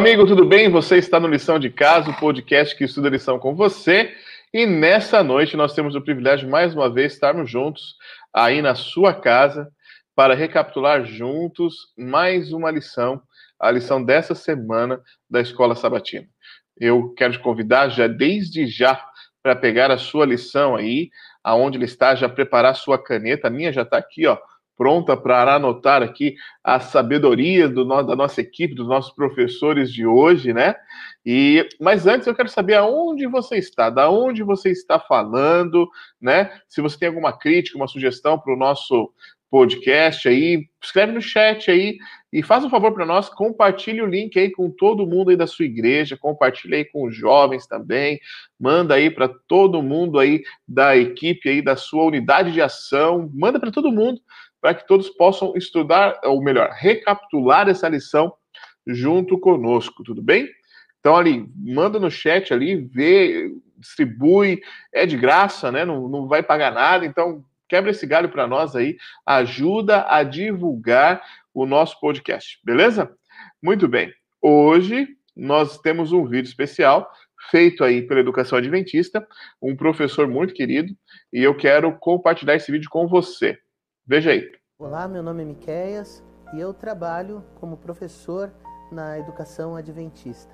amigo, tudo bem? Você está no Lição de Casa, o podcast que estuda lição com você. E nessa noite nós temos o privilégio mais uma vez estarmos juntos aí na sua casa para recapitular juntos mais uma lição, a lição dessa semana da Escola Sabatina. Eu quero te convidar já desde já para pegar a sua lição aí, aonde ele está, já preparar sua caneta. A minha já está aqui, ó, pronta para anotar aqui a sabedoria do, da nossa equipe, dos nossos professores de hoje, né? E mas antes eu quero saber aonde você está, da onde você está falando, né? Se você tem alguma crítica, uma sugestão para o nosso podcast aí, escreve no chat aí e faz um favor para nós, compartilhe o link aí com todo mundo aí da sua igreja, compartilhe aí com os jovens também, manda aí para todo mundo aí da equipe aí da sua unidade de ação, manda para todo mundo para que todos possam estudar, ou melhor, recapitular essa lição junto conosco, tudo bem? Então, ali, manda no chat ali, vê, distribui, é de graça, né? Não, não vai pagar nada, então quebra esse galho para nós aí, ajuda a divulgar o nosso podcast, beleza? Muito bem. Hoje nós temos um vídeo especial feito aí pela Educação Adventista, um professor muito querido, e eu quero compartilhar esse vídeo com você. Veja aí. Olá, meu nome é Miqueias e eu trabalho como professor na educação adventista.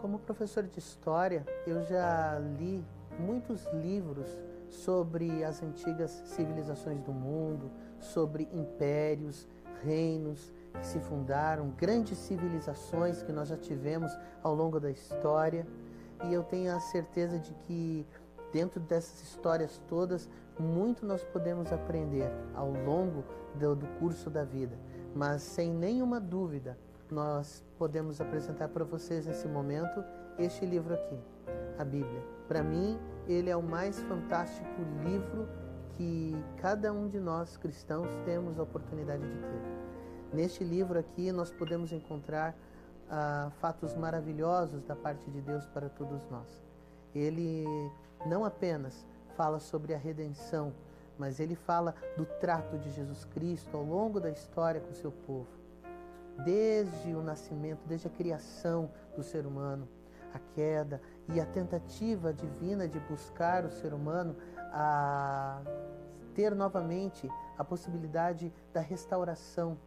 Como professor de história, eu já li muitos livros sobre as antigas civilizações do mundo, sobre impérios, reinos que se fundaram, grandes civilizações que nós já tivemos ao longo da história. E eu tenho a certeza de que dentro dessas histórias todas muito nós podemos aprender ao longo do, do curso da vida, mas sem nenhuma dúvida, nós podemos apresentar para vocês nesse momento este livro aqui, a Bíblia. Para mim, ele é o mais fantástico livro que cada um de nós cristãos temos a oportunidade de ter. Neste livro aqui, nós podemos encontrar ah, fatos maravilhosos da parte de Deus para todos nós. Ele não apenas fala sobre a redenção, mas ele fala do trato de Jesus Cristo ao longo da história com o seu povo. Desde o nascimento, desde a criação do ser humano, a queda e a tentativa divina de buscar o ser humano a ter novamente a possibilidade da restauração.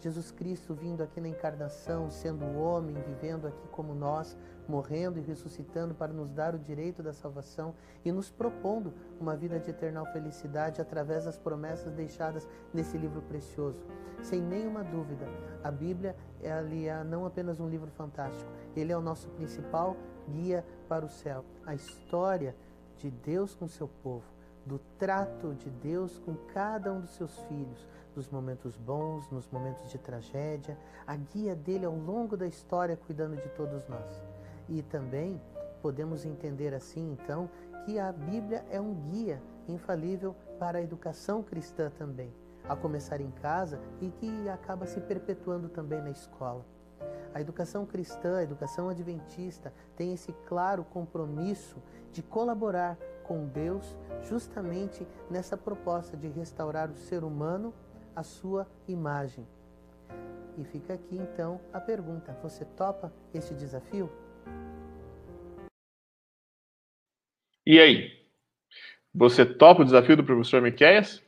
Jesus Cristo vindo aqui na encarnação, sendo homem, vivendo aqui como nós, morrendo e ressuscitando para nos dar o direito da salvação e nos propondo uma vida de eternal felicidade através das promessas deixadas nesse livro precioso. Sem nenhuma dúvida, a Bíblia é não apenas um livro fantástico, ele é o nosso principal guia para o céu. A história de Deus com seu povo, do trato de Deus com cada um dos seus filhos, nos momentos bons, nos momentos de tragédia, a guia dele ao longo da história cuidando de todos nós. E também podemos entender assim, então, que a Bíblia é um guia infalível para a educação cristã também, a começar em casa e que acaba se perpetuando também na escola. A educação cristã, a educação adventista, tem esse claro compromisso de colaborar com Deus justamente nessa proposta de restaurar o ser humano à sua imagem. E fica aqui então a pergunta: você topa esse desafio? E aí? Você topa o desafio do professor Miqueias?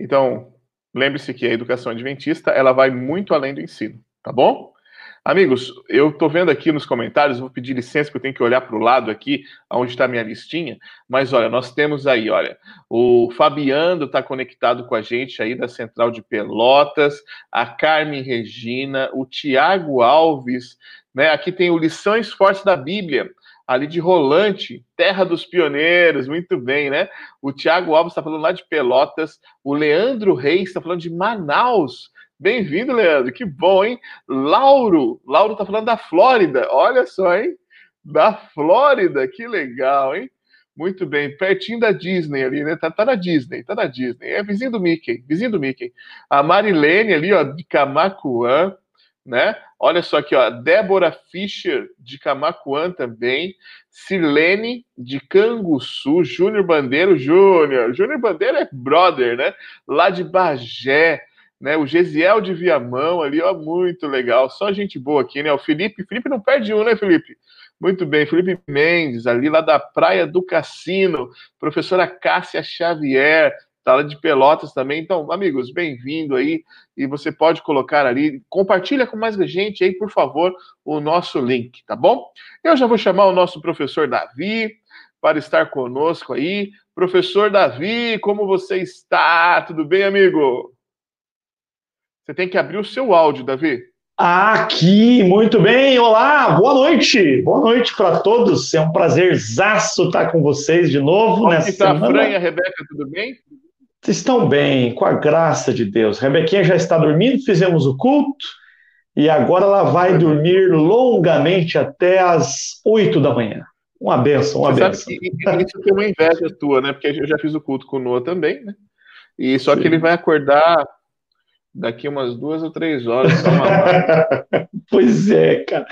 Então, lembre-se que a educação adventista, ela vai muito além do ensino, tá bom? Amigos, eu estou vendo aqui nos comentários, vou pedir licença que eu tenho que olhar para o lado aqui, onde está minha listinha, mas olha, nós temos aí, olha, o Fabiano está conectado com a gente aí da Central de Pelotas, a Carmen Regina, o Tiago Alves, né? Aqui tem o Lições Fortes da Bíblia, ali de Rolante, terra dos pioneiros, muito bem, né? O Tiago Alves está falando lá de Pelotas, o Leandro Reis está falando de Manaus. Bem-vindo, Leandro, que bom, hein? Lauro, Lauro está falando da Flórida, olha só, hein? Da Flórida, que legal, hein? Muito bem, pertinho da Disney ali, né? Tá, tá, na Disney, tá na Disney. É vizinho do Mickey, vizinho do Mickey. A Marilene ali, ó, de Camacuã, né? Olha só aqui, ó, Débora Fischer de Camacuã também, Silene de Canguçu, Júnior Bandeiro Júnior. Júnior Bandeiro é brother, né? Lá de Bagé. né? O Gesiel de Viamão ali, ó, muito legal. Só gente boa aqui, né? O Felipe, Felipe não perde um, né, Felipe? Muito bem, Felipe Mendes, ali lá da Praia do Cassino, professora Cássia Xavier, tá lá de Pelotas também. Então, amigos, bem-vindo aí. E você pode colocar ali, compartilha com mais gente aí, por favor, o nosso link, tá bom? Eu já vou chamar o nosso professor Davi para estar conosco aí. Professor Davi, como você está? Tudo bem, amigo? Você tem que abrir o seu áudio, Davi. Aqui, muito bem. Olá, boa noite. Boa noite para todos. É um prazerzaço estar com vocês de novo Como nessa está semana. a Fran e a Rebeca, tudo bem? Estão bem, com a graça de Deus. Rebequinha já está dormindo, fizemos o culto e agora ela vai dormir longamente até as oito da manhã. Uma benção, uma Você benção. Isso tem uma inveja tua, né? Porque eu já fiz o culto com o Noah também, né? E só Sim. que ele vai acordar daqui umas duas ou três horas. pois é, cara.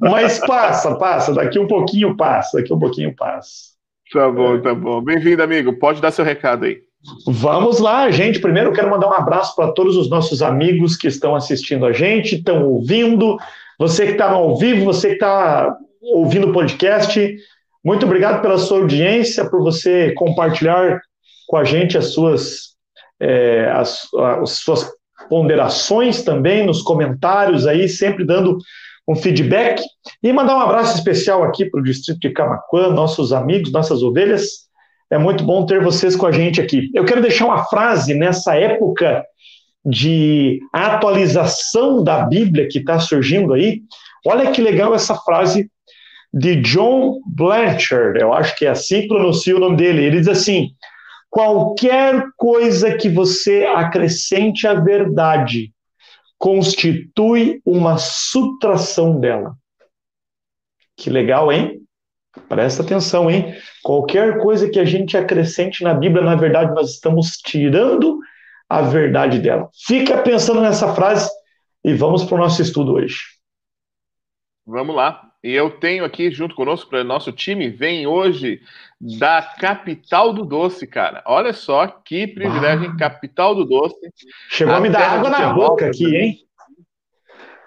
Mas passa, passa. Daqui um pouquinho passa. Daqui um pouquinho passa. Tá bom, tá bom. Bem-vindo, amigo. Pode dar seu recado aí. Vamos lá, gente. Primeiro, quero mandar um abraço para todos os nossos amigos que estão assistindo a gente, estão ouvindo. Você que está ao vivo, você que está ouvindo o podcast, muito obrigado pela sua audiência, por você compartilhar com a gente as suas, é, as, as suas ponderações também nos comentários aí, sempre dando um feedback. E mandar um abraço especial aqui para o distrito de Camacuã, nossos amigos, nossas ovelhas. É muito bom ter vocês com a gente aqui. Eu quero deixar uma frase nessa época de atualização da Bíblia que está surgindo aí. Olha que legal essa frase de John Blanchard, eu acho que é assim que pronuncia o nome dele. Ele diz assim: Qualquer coisa que você acrescente à verdade constitui uma subtração dela. Que legal, hein? Presta atenção, hein? Qualquer coisa que a gente acrescente na Bíblia, na verdade, nós estamos tirando a verdade dela. Fica pensando nessa frase e vamos para o nosso estudo hoje. Vamos lá. E eu tenho aqui junto conosco para nosso time, vem hoje da capital do doce, cara. Olha só que privilégio, ah. capital do doce. Chegou a me dar água na boca aqui, hein?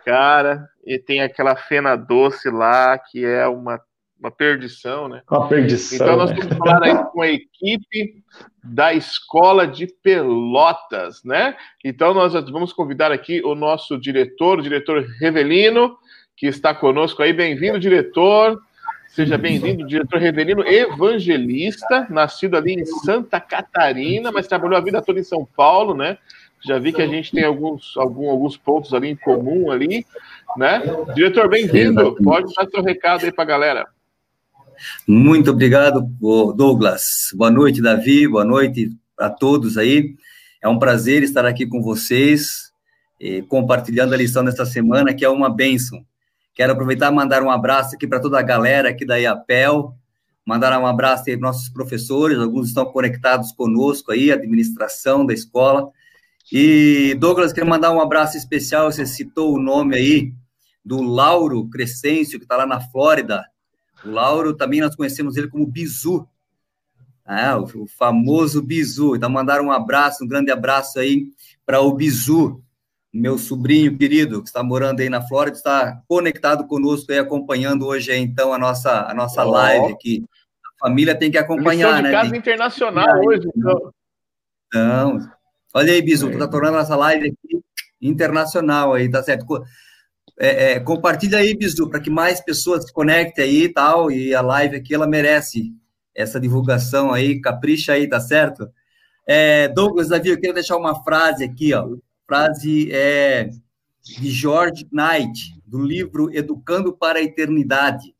Cara, e tem aquela fena doce lá que é uma, uma perdição, né? Uma perdição. Então nós né? vamos falar aí com a equipe da Escola de Pelotas, né? Então nós vamos convidar aqui o nosso diretor, o diretor Revelino, que está conosco aí. Bem-vindo, diretor. Seja bem-vindo, diretor Revelino Evangelista, nascido ali em Santa Catarina, mas trabalhou a vida toda em São Paulo, né? Já vi que a gente tem alguns, algum, alguns pontos ali em comum ali, né? Diretor, bem-vindo. Pode dar seu recado aí para a galera. Muito obrigado, Douglas. Boa noite, Davi. Boa noite a todos aí. É um prazer estar aqui com vocês, compartilhando a lição desta semana, que é uma bênção. Quero aproveitar e mandar um abraço aqui para toda a galera aqui da IAPEL, mandar um abraço aí para nossos professores, alguns estão conectados conosco aí, administração da escola. E, Douglas, quero mandar um abraço especial, você citou o nome aí do Lauro Crescêncio, que está lá na Flórida. O Lauro, também nós conhecemos ele como Bizu, ah, o, o famoso Bizu. Então, mandar um abraço, um grande abraço aí para o Bizu, meu sobrinho querido, que está morando aí na Flórida, está conectado conosco e acompanhando hoje, então, a nossa, a nossa oh. live aqui. A família tem que acompanhar, né? casa tem... internacional hoje, então. Então, olha aí, Bisu, tu tá tornando essa live aqui internacional aí, tá certo? É, é, compartilha aí, Bisu, para que mais pessoas se conectem aí e tal, e a live aqui, ela merece essa divulgação aí, capricha aí, tá certo? É, Douglas, Davi, eu quero deixar uma frase aqui, ó, frase é de George Knight, do livro Educando para a Eternidade.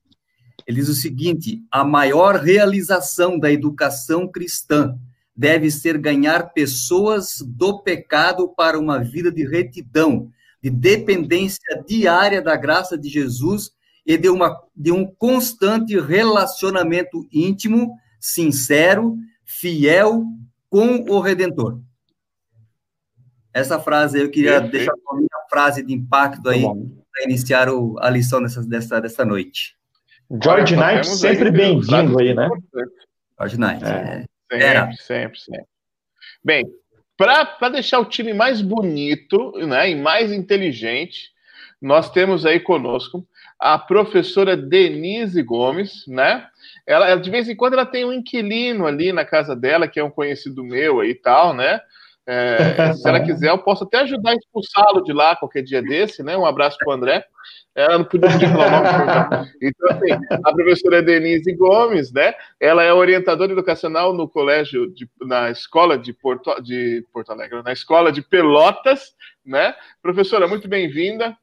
Ele diz o seguinte: a maior realização da educação cristã deve ser ganhar pessoas do pecado para uma vida de retidão, de dependência diária da graça de Jesus e de, uma, de um constante relacionamento íntimo, sincero, fiel com o Redentor. Essa frase eu queria Perfeito. deixar uma minha frase de impacto aí para iniciar o, a lição dessa, dessa, dessa noite. George Knight sempre bem-vindo aí, né? George Knight. É. É. Sempre, sempre, sempre. Bem, para deixar o time mais bonito né, e mais inteligente, nós temos aí conosco a professora Denise Gomes, né? Ela, ela, de vez em quando ela tem um inquilino ali na casa dela, que é um conhecido meu aí e tal, né? É, se ela quiser, eu posso até ajudar a expulsá-lo de lá qualquer dia desse, né? Um abraço para o André. Ela não podia falar. Então, assim, a professora Denise Gomes, né? Ela é orientadora educacional no colégio, de, na escola de Porto, de Porto Alegre, na escola de Pelotas, né? Professora, muito bem-vinda.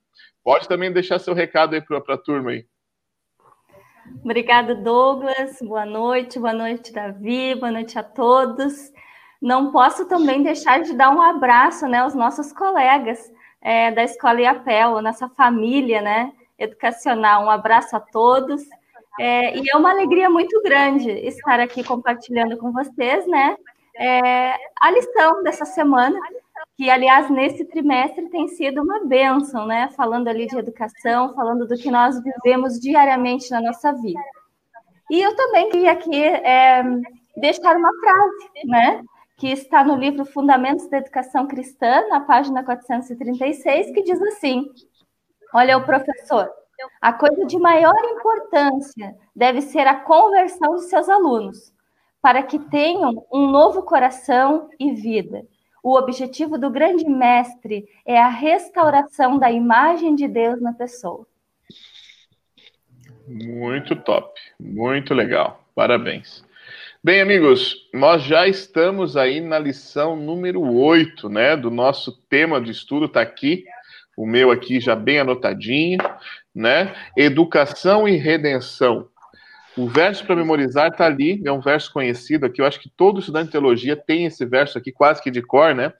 Pode também deixar seu recado aí para a turma aí. Obrigada, Douglas. Boa noite, boa noite, Davi, boa noite a todos. Não posso também deixar de dar um abraço né, aos nossos colegas é, da Escola IAPEL, nossa família né, educacional. Um abraço a todos. É, e é uma alegria muito grande estar aqui compartilhando com vocês né, é, a lição dessa semana, que, aliás, nesse trimestre tem sido uma bênção, né? Falando ali de educação, falando do que nós vivemos diariamente na nossa vida. E eu também queria aqui é, deixar uma frase, né? Que está no livro Fundamentos da Educação Cristã, na página 436, que diz assim: Olha, o professor, a coisa de maior importância deve ser a conversão de seus alunos, para que tenham um novo coração e vida. O objetivo do grande mestre é a restauração da imagem de Deus na pessoa. Muito top, muito legal. Parabéns. Bem, amigos, nós já estamos aí na lição número 8, né, do nosso tema de estudo, está aqui, o meu aqui já bem anotadinho, né, educação e redenção. O verso para memorizar está ali, é um verso conhecido aqui, eu acho que todo estudante de teologia tem esse verso aqui quase que de cor, né,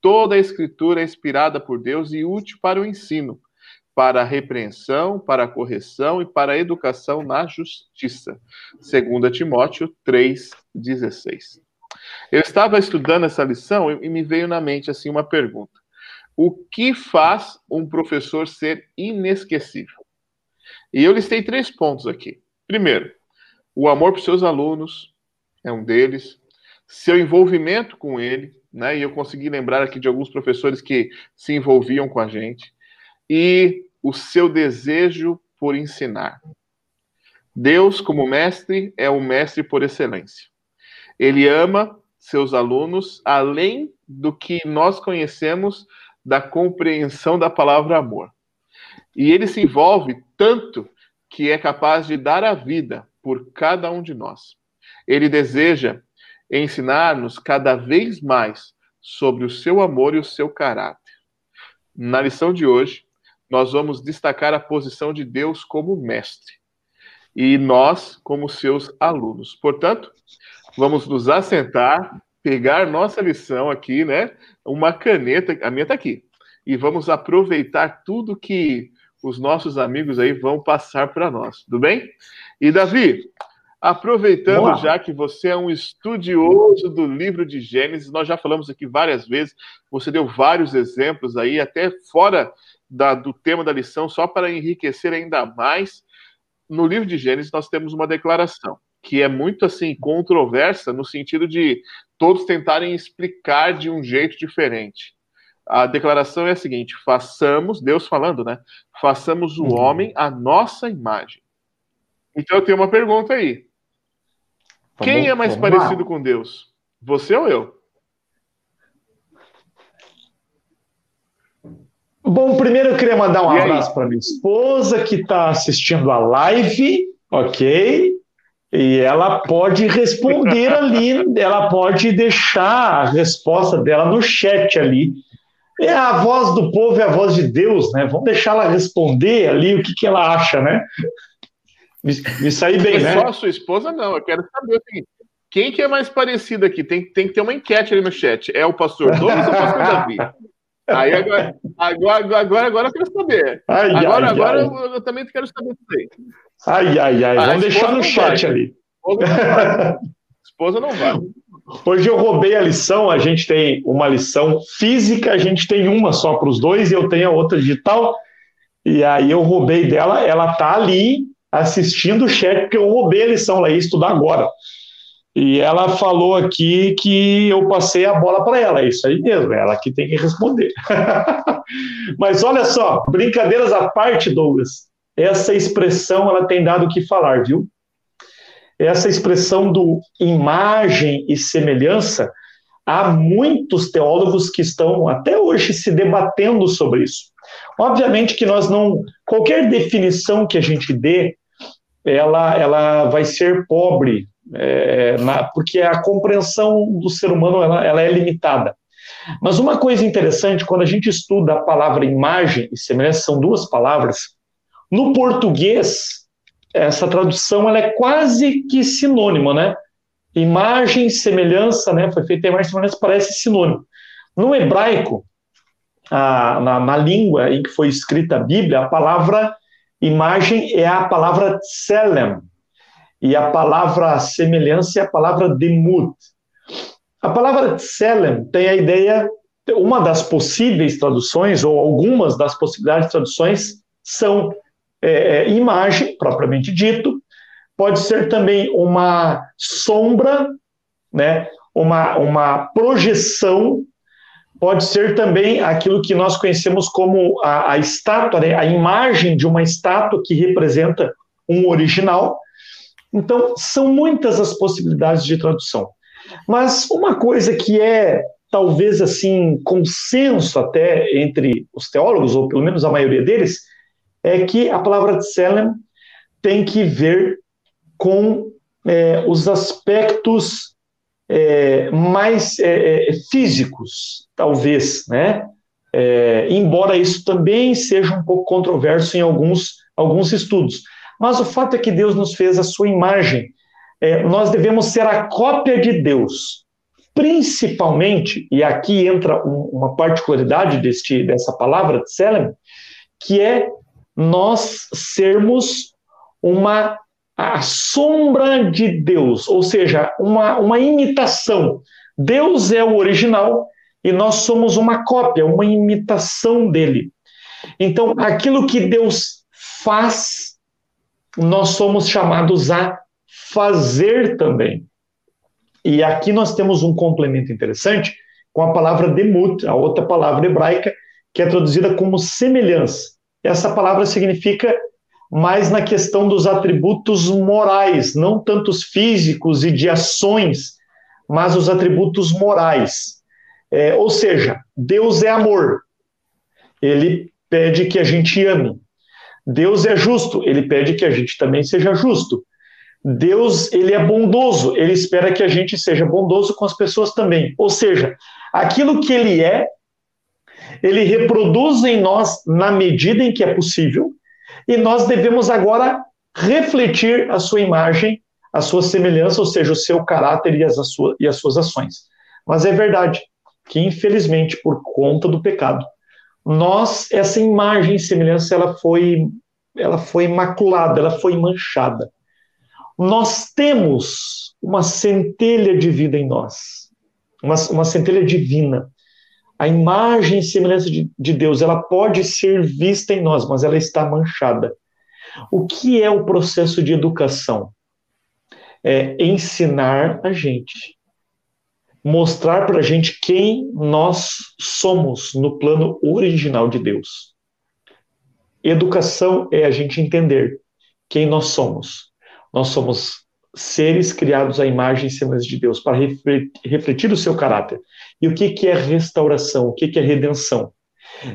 toda a escritura é inspirada por Deus e útil para o ensino, para a repreensão, para a correção e para a educação na justiça. 2 Timóteo 3,16. Eu estava estudando essa lição e me veio na mente assim uma pergunta. O que faz um professor ser inesquecível? E eu listei três pontos aqui. Primeiro, o amor por seus alunos é um deles, seu envolvimento com ele, né? E eu consegui lembrar aqui de alguns professores que se envolviam com a gente. E o seu desejo por ensinar. Deus, como mestre, é o mestre por excelência. Ele ama seus alunos além do que nós conhecemos da compreensão da palavra amor. E ele se envolve tanto que é capaz de dar a vida por cada um de nós. Ele deseja ensinar-nos cada vez mais sobre o seu amor e o seu caráter. Na lição de hoje, nós vamos destacar a posição de Deus como mestre e nós como seus alunos. Portanto, vamos nos assentar, pegar nossa lição aqui, né? Uma caneta, a minha está aqui, e vamos aproveitar tudo que os nossos amigos aí vão passar para nós, tudo bem? E Davi, aproveitando já que você é um estudioso do livro de Gênesis, nós já falamos aqui várias vezes, você deu vários exemplos aí, até fora da, do tema da lição, só para enriquecer ainda mais. No livro de Gênesis, nós temos uma declaração que é muito assim controversa no sentido de todos tentarem explicar de um jeito diferente. A declaração é a seguinte: façamos, Deus falando, né? Façamos o uhum. homem a nossa imagem. Então eu tenho uma pergunta aí. Quem é mais parecido com Deus? Você ou eu? Bom, primeiro eu queria mandar um e abraço para minha esposa que está assistindo a live, ok? E ela pode responder ali, ela pode deixar a resposta dela no chat ali. É a voz do povo, é a voz de Deus, né? Vamos deixar ela responder ali o que, que ela acha, né? Me, me sair bem, né? Só a sua esposa, não. Eu quero saber assim, quem que é mais parecido aqui? Tem, tem que ter uma enquete ali no chat. É o pastor Douglas ou o pastor Davi? Aí agora, agora, agora, agora eu quero saber. Ai, agora, ai, agora ai. Eu, eu, também quero saber aí. Ai, ai, ai. Vamos deixar no chat vai. ali. Esposa não vai. Esposa não vai. Hoje eu roubei a lição, a gente tem uma lição física, a gente tem uma só para os dois e eu tenho a outra digital. E aí eu roubei dela, ela tá ali assistindo o chat, porque eu roubei a lição, ela ia estudar agora. E ela falou aqui que eu passei a bola para ela, é isso aí mesmo, é ela que tem que responder. Mas olha só, brincadeiras à parte, Douglas, essa expressão ela tem dado o que falar, viu? Essa expressão do imagem e semelhança, há muitos teólogos que estão até hoje se debatendo sobre isso. Obviamente que nós não, qualquer definição que a gente dê, ela, ela vai ser pobre é, na, porque a compreensão do ser humano ela, ela é limitada. Mas uma coisa interessante, quando a gente estuda a palavra imagem e semelhança, são duas palavras, no português, essa tradução ela é quase que sinônima, né? Imagem semelhança, né? Foi feita imagem semelhança, parece sinônimo. No hebraico, a, na, na, língua em que foi escrita a Bíblia, a palavra imagem é a palavra tselem, e a palavra semelhança é a palavra demut. A palavra tselem tem a ideia, uma das possíveis traduções, ou algumas das possibilidades de traduções, são é, é, imagem, propriamente dito, pode ser também uma sombra, né, uma, uma projeção, pode ser também aquilo que nós conhecemos como a, a estátua, né, a imagem de uma estátua que representa um original, então, são muitas as possibilidades de tradução. Mas uma coisa que é talvez assim consenso até entre os teólogos, ou pelo menos a maioria deles, é que a palavra tselem tem que ver com é, os aspectos é, mais é, é físicos, talvez, né? É, embora isso também seja um pouco controverso em alguns, alguns estudos. Mas o fato é que Deus nos fez a sua imagem. É, nós devemos ser a cópia de Deus. Principalmente, e aqui entra um, uma particularidade deste, dessa palavra, Tselem, que é nós sermos uma a sombra de Deus, ou seja, uma, uma imitação. Deus é o original e nós somos uma cópia, uma imitação dele. Então, aquilo que Deus faz nós somos chamados a fazer também. E aqui nós temos um complemento interessante com a palavra demut, a outra palavra hebraica, que é traduzida como semelhança. Essa palavra significa mais na questão dos atributos morais, não tanto os físicos e de ações, mas os atributos morais. É, ou seja, Deus é amor. Ele pede que a gente ame. Deus é justo, ele pede que a gente também seja justo. Deus, ele é bondoso, ele espera que a gente seja bondoso com as pessoas também. Ou seja, aquilo que ele é, ele reproduz em nós na medida em que é possível, e nós devemos agora refletir a sua imagem, a sua semelhança, ou seja, o seu caráter e as, sua, e as suas ações. Mas é verdade que, infelizmente, por conta do pecado, nós essa imagem e semelhança ela foi ela foi maculada, ela foi manchada. Nós temos uma centelha de vida em nós, uma, uma centelha divina. A imagem e semelhança de, de Deus, ela pode ser vista em nós, mas ela está manchada. O que é o processo de educação? É ensinar a gente mostrar para a gente quem nós somos no plano original de Deus. Educação é a gente entender quem nós somos. Nós somos seres criados à imagem e semelhança de Deus para refletir o seu caráter. E o que, que é restauração? O que, que é redenção?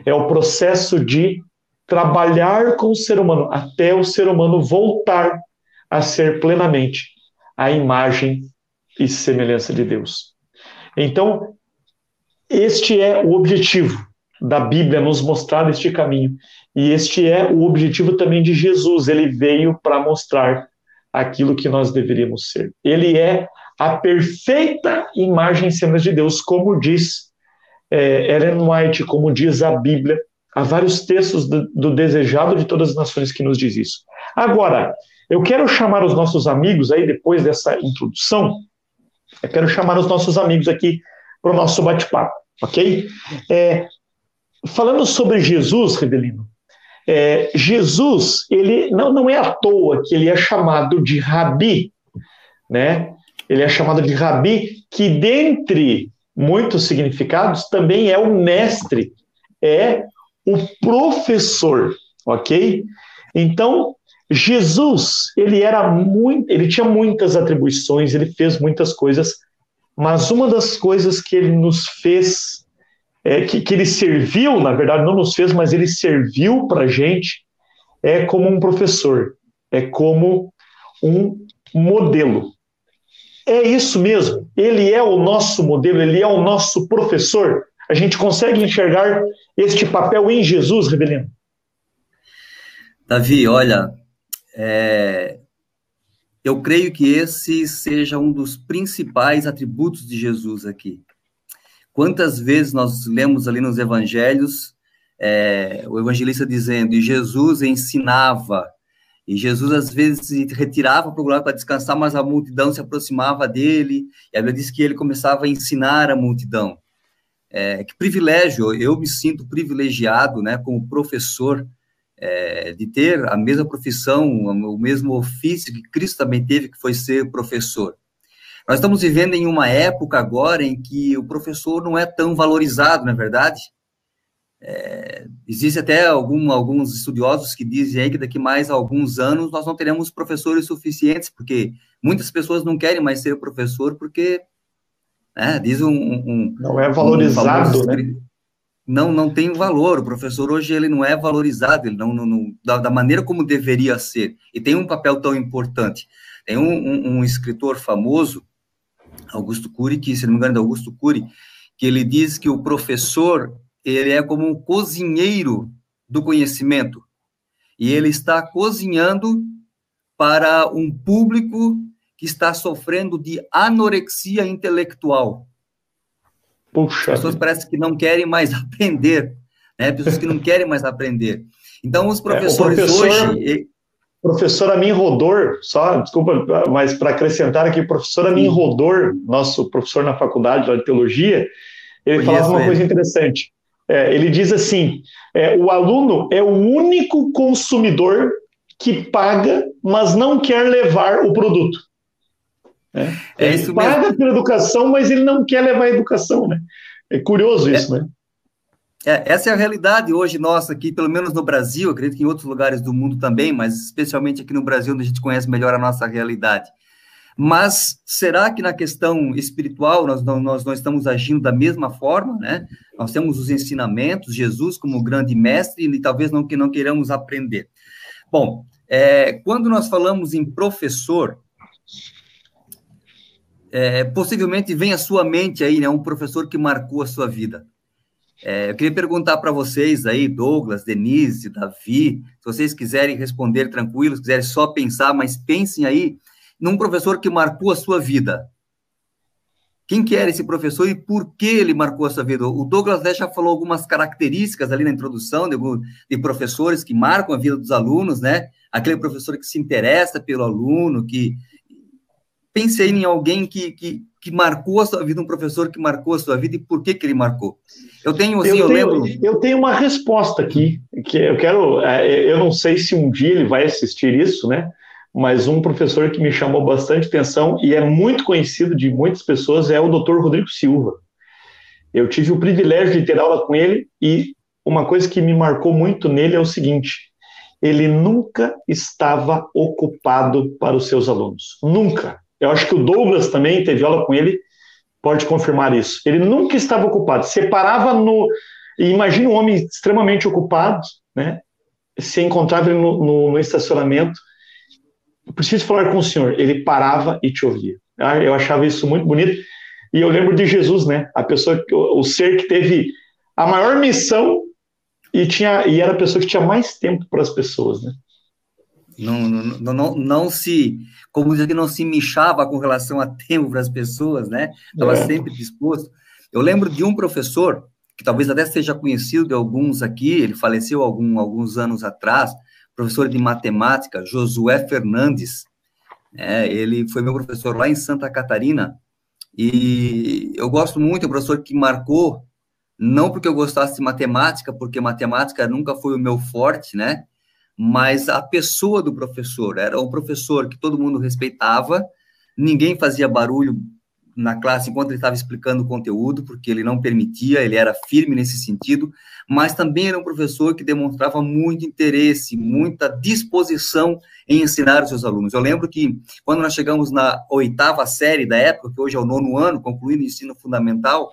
É o processo de trabalhar com o ser humano até o ser humano voltar a ser plenamente a imagem e semelhança de Deus. Então, este é o objetivo da Bíblia, nos mostrar este caminho. E este é o objetivo também de Jesus. Ele veio para mostrar aquilo que nós deveríamos ser. Ele é a perfeita imagem e de Deus, como diz é, Ellen White, como diz a Bíblia. Há vários textos do, do Desejado de Todas as Nações que nos diz isso. Agora, eu quero chamar os nossos amigos aí, depois dessa introdução, eu quero chamar os nossos amigos aqui para o nosso bate-papo, ok? É, falando sobre Jesus, Rebelino, é, Jesus, ele não, não é à toa que ele é chamado de Rabi, né? Ele é chamado de Rabi, que dentre muitos significados também é o mestre, é o professor, ok? Então, Jesus, ele era muito, ele tinha muitas atribuições, ele fez muitas coisas, mas uma das coisas que ele nos fez, é, que, que ele serviu, na verdade, não nos fez, mas ele serviu para a gente, é como um professor, é como um modelo. É isso mesmo, ele é o nosso modelo, ele é o nosso professor. A gente consegue enxergar este papel em Jesus, Rebelino? Davi, olha, é, eu creio que esse seja um dos principais atributos de Jesus aqui. Quantas vezes nós lemos ali nos evangelhos é, o evangelista dizendo, e Jesus ensinava, e Jesus às vezes se retirava para o lugar para descansar, mas a multidão se aproximava dele, e a Bíblia diz que ele começava a ensinar a multidão. É, que privilégio, eu me sinto privilegiado, né, como professor, é, de ter a mesma profissão, o mesmo ofício que Cristo também teve, que foi ser professor. Nós estamos vivendo em uma época agora em que o professor não é tão valorizado, não é verdade? É, existe até algum, alguns estudiosos que dizem que daqui mais alguns anos nós não teremos professores suficientes, porque muitas pessoas não querem mais ser professor porque, né, diz um, um, Não é valorizado, um né? Não, não tem valor. O professor hoje ele não é valorizado, ele não, não, não da, da, maneira como deveria ser. E tem um papel tão importante. Tem um, um, um escritor famoso, Augusto Cury, que se não me engano é Augusto Cury, que ele diz que o professor ele é como um cozinheiro do conhecimento. E ele está cozinhando para um público que está sofrendo de anorexia intelectual. Puxa. As pessoas parecem que não querem mais aprender, né? Pessoas que não querem mais aprender. Então, os professores é, professor, hoje. Professor Amin Rodor, só, desculpa, mas para acrescentar aqui, professor Amin Rodor, nosso professor na faculdade de teologia, ele Conheço falava uma ele. coisa interessante. É, ele diz assim: é, o aluno é o único consumidor que paga, mas não quer levar o produto. Né? É ele paga mesmo. pela educação, mas ele não quer levar a educação, né? É curioso isso, é, né? É, essa é a realidade hoje nossa aqui, pelo menos no Brasil, acredito que em outros lugares do mundo também, mas especialmente aqui no Brasil, onde a gente conhece melhor a nossa realidade. Mas será que na questão espiritual nós não, nós não estamos agindo da mesma forma, né? Nós temos os ensinamentos, Jesus como grande mestre, e talvez não que não queiramos aprender. Bom, é, quando nós falamos em professor, é, possivelmente vem à sua mente aí, né, um professor que marcou a sua vida. É, eu queria perguntar para vocês aí, Douglas, Denise, Davi, se vocês quiserem responder tranquilos, quiserem só pensar, mas pensem aí num professor que marcou a sua vida. Quem que era esse professor e por que ele marcou a sua vida? O Douglas já falou algumas características ali na introdução de, de professores que marcam a vida dos alunos, né? Aquele professor que se interessa pelo aluno, que, pensei em alguém que, que, que marcou a sua vida, um professor que marcou a sua vida e por que, que ele marcou? Eu tenho, assim, eu, eu tenho, lembro. Eu tenho uma resposta aqui, que eu quero. É, eu não sei se um dia ele vai assistir isso, né? Mas um professor que me chamou bastante atenção e é muito conhecido de muitas pessoas é o Dr. Rodrigo Silva. Eu tive o privilégio de ter aula com ele e uma coisa que me marcou muito nele é o seguinte: ele nunca estava ocupado para os seus alunos. Nunca. Eu acho que o Douglas também teve aula com ele, pode confirmar isso. Ele nunca estava ocupado, separava no. Imagina um homem extremamente ocupado, né? Se encontrava no, no, no estacionamento. Preciso falar com o senhor. Ele parava e te ouvia. Ah, eu achava isso muito bonito. E eu lembro de Jesus, né? A pessoa, o ser que teve a maior missão e tinha e era a pessoa que tinha mais tempo para as pessoas, né? Não, não, não, não se como dizer que não se mexava com relação a tempo para as pessoas, né? Estava é. sempre disposto. Eu lembro de um professor, que talvez até seja conhecido de alguns aqui, ele faleceu algum, alguns anos atrás, professor de matemática, Josué Fernandes. É, ele foi meu professor lá em Santa Catarina, e eu gosto muito, é um professor que marcou, não porque eu gostasse de matemática, porque matemática nunca foi o meu forte, né? Mas a pessoa do professor era um professor que todo mundo respeitava, ninguém fazia barulho na classe enquanto ele estava explicando o conteúdo, porque ele não permitia, ele era firme nesse sentido, mas também era um professor que demonstrava muito interesse, muita disposição em ensinar os seus alunos. Eu lembro que quando nós chegamos na oitava série da época, que hoje é o nono ano, concluindo o ensino fundamental,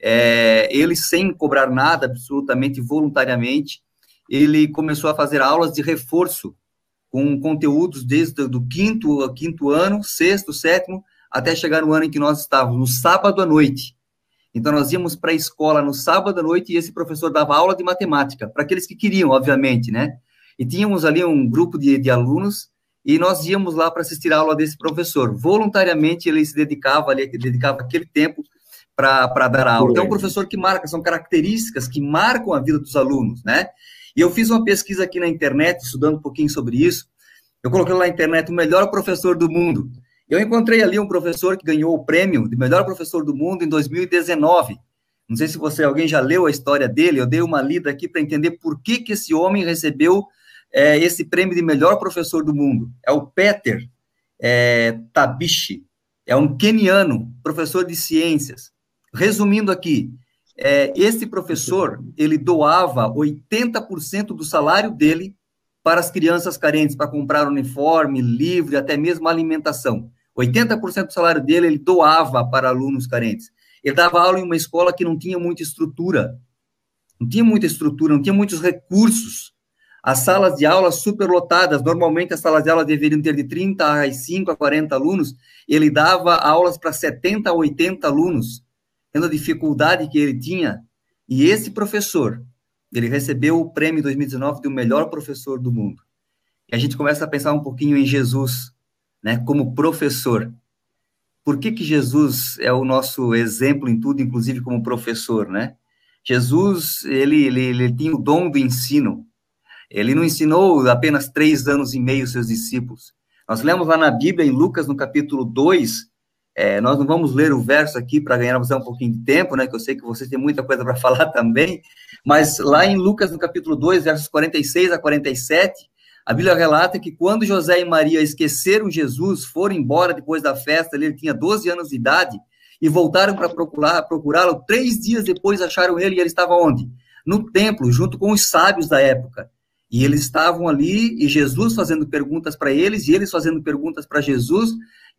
é, ele sem cobrar nada, absolutamente voluntariamente, ele começou a fazer aulas de reforço com conteúdos desde o quinto, quinto ano, sexto, sétimo, até chegar no ano em que nós estávamos, no sábado à noite. Então, nós íamos para a escola no sábado à noite e esse professor dava aula de matemática, para aqueles que queriam, obviamente, né? E tínhamos ali um grupo de, de alunos e nós íamos lá para assistir a aula desse professor. Voluntariamente, ele se dedicava ali, dedicava aquele tempo para dar aula. Então, é um professor que marca, são características que marcam a vida dos alunos, né? E eu fiz uma pesquisa aqui na internet, estudando um pouquinho sobre isso. Eu coloquei lá na internet o melhor professor do mundo. Eu encontrei ali um professor que ganhou o prêmio de melhor professor do mundo em 2019. Não sei se você, alguém já leu a história dele, eu dei uma lida aqui para entender por que, que esse homem recebeu é, esse prêmio de melhor professor do mundo. É o Peter é, Tabishi, é um keniano, professor de ciências. Resumindo aqui, é, esse professor, ele doava 80% do salário dele para as crianças carentes, para comprar uniforme, livro, até mesmo alimentação. 80% do salário dele ele doava para alunos carentes. Ele dava aula em uma escola que não tinha muita estrutura, não tinha muita estrutura, não tinha muitos recursos. As salas de aula superlotadas, normalmente as salas de aula deveriam ter de 35 a 40 alunos, ele dava aulas para 70 a 80 alunos, tendo a dificuldade que ele tinha. E esse professor, ele recebeu o prêmio 2019 do melhor professor do mundo. E a gente começa a pensar um pouquinho em Jesus, né, como professor. Por que, que Jesus é o nosso exemplo em tudo, inclusive como professor, né? Jesus, ele, ele, ele tinha o dom do ensino. Ele não ensinou apenas três anos e meio seus discípulos. Nós lemos lá na Bíblia, em Lucas, no capítulo 2, é, nós não vamos ler o verso aqui para ganhar você um pouquinho de tempo, né? Que eu sei que você tem muita coisa para falar também, mas lá em Lucas, no capítulo 2, versos 46 a 47, a Bíblia relata que quando José e Maria esqueceram Jesus, foram embora depois da festa, ele tinha 12 anos de idade, e voltaram para procurá-lo, procurá três dias depois acharam ele, e ele estava onde? No templo, junto com os sábios da época. E eles estavam ali, e Jesus fazendo perguntas para eles, e eles fazendo perguntas para Jesus,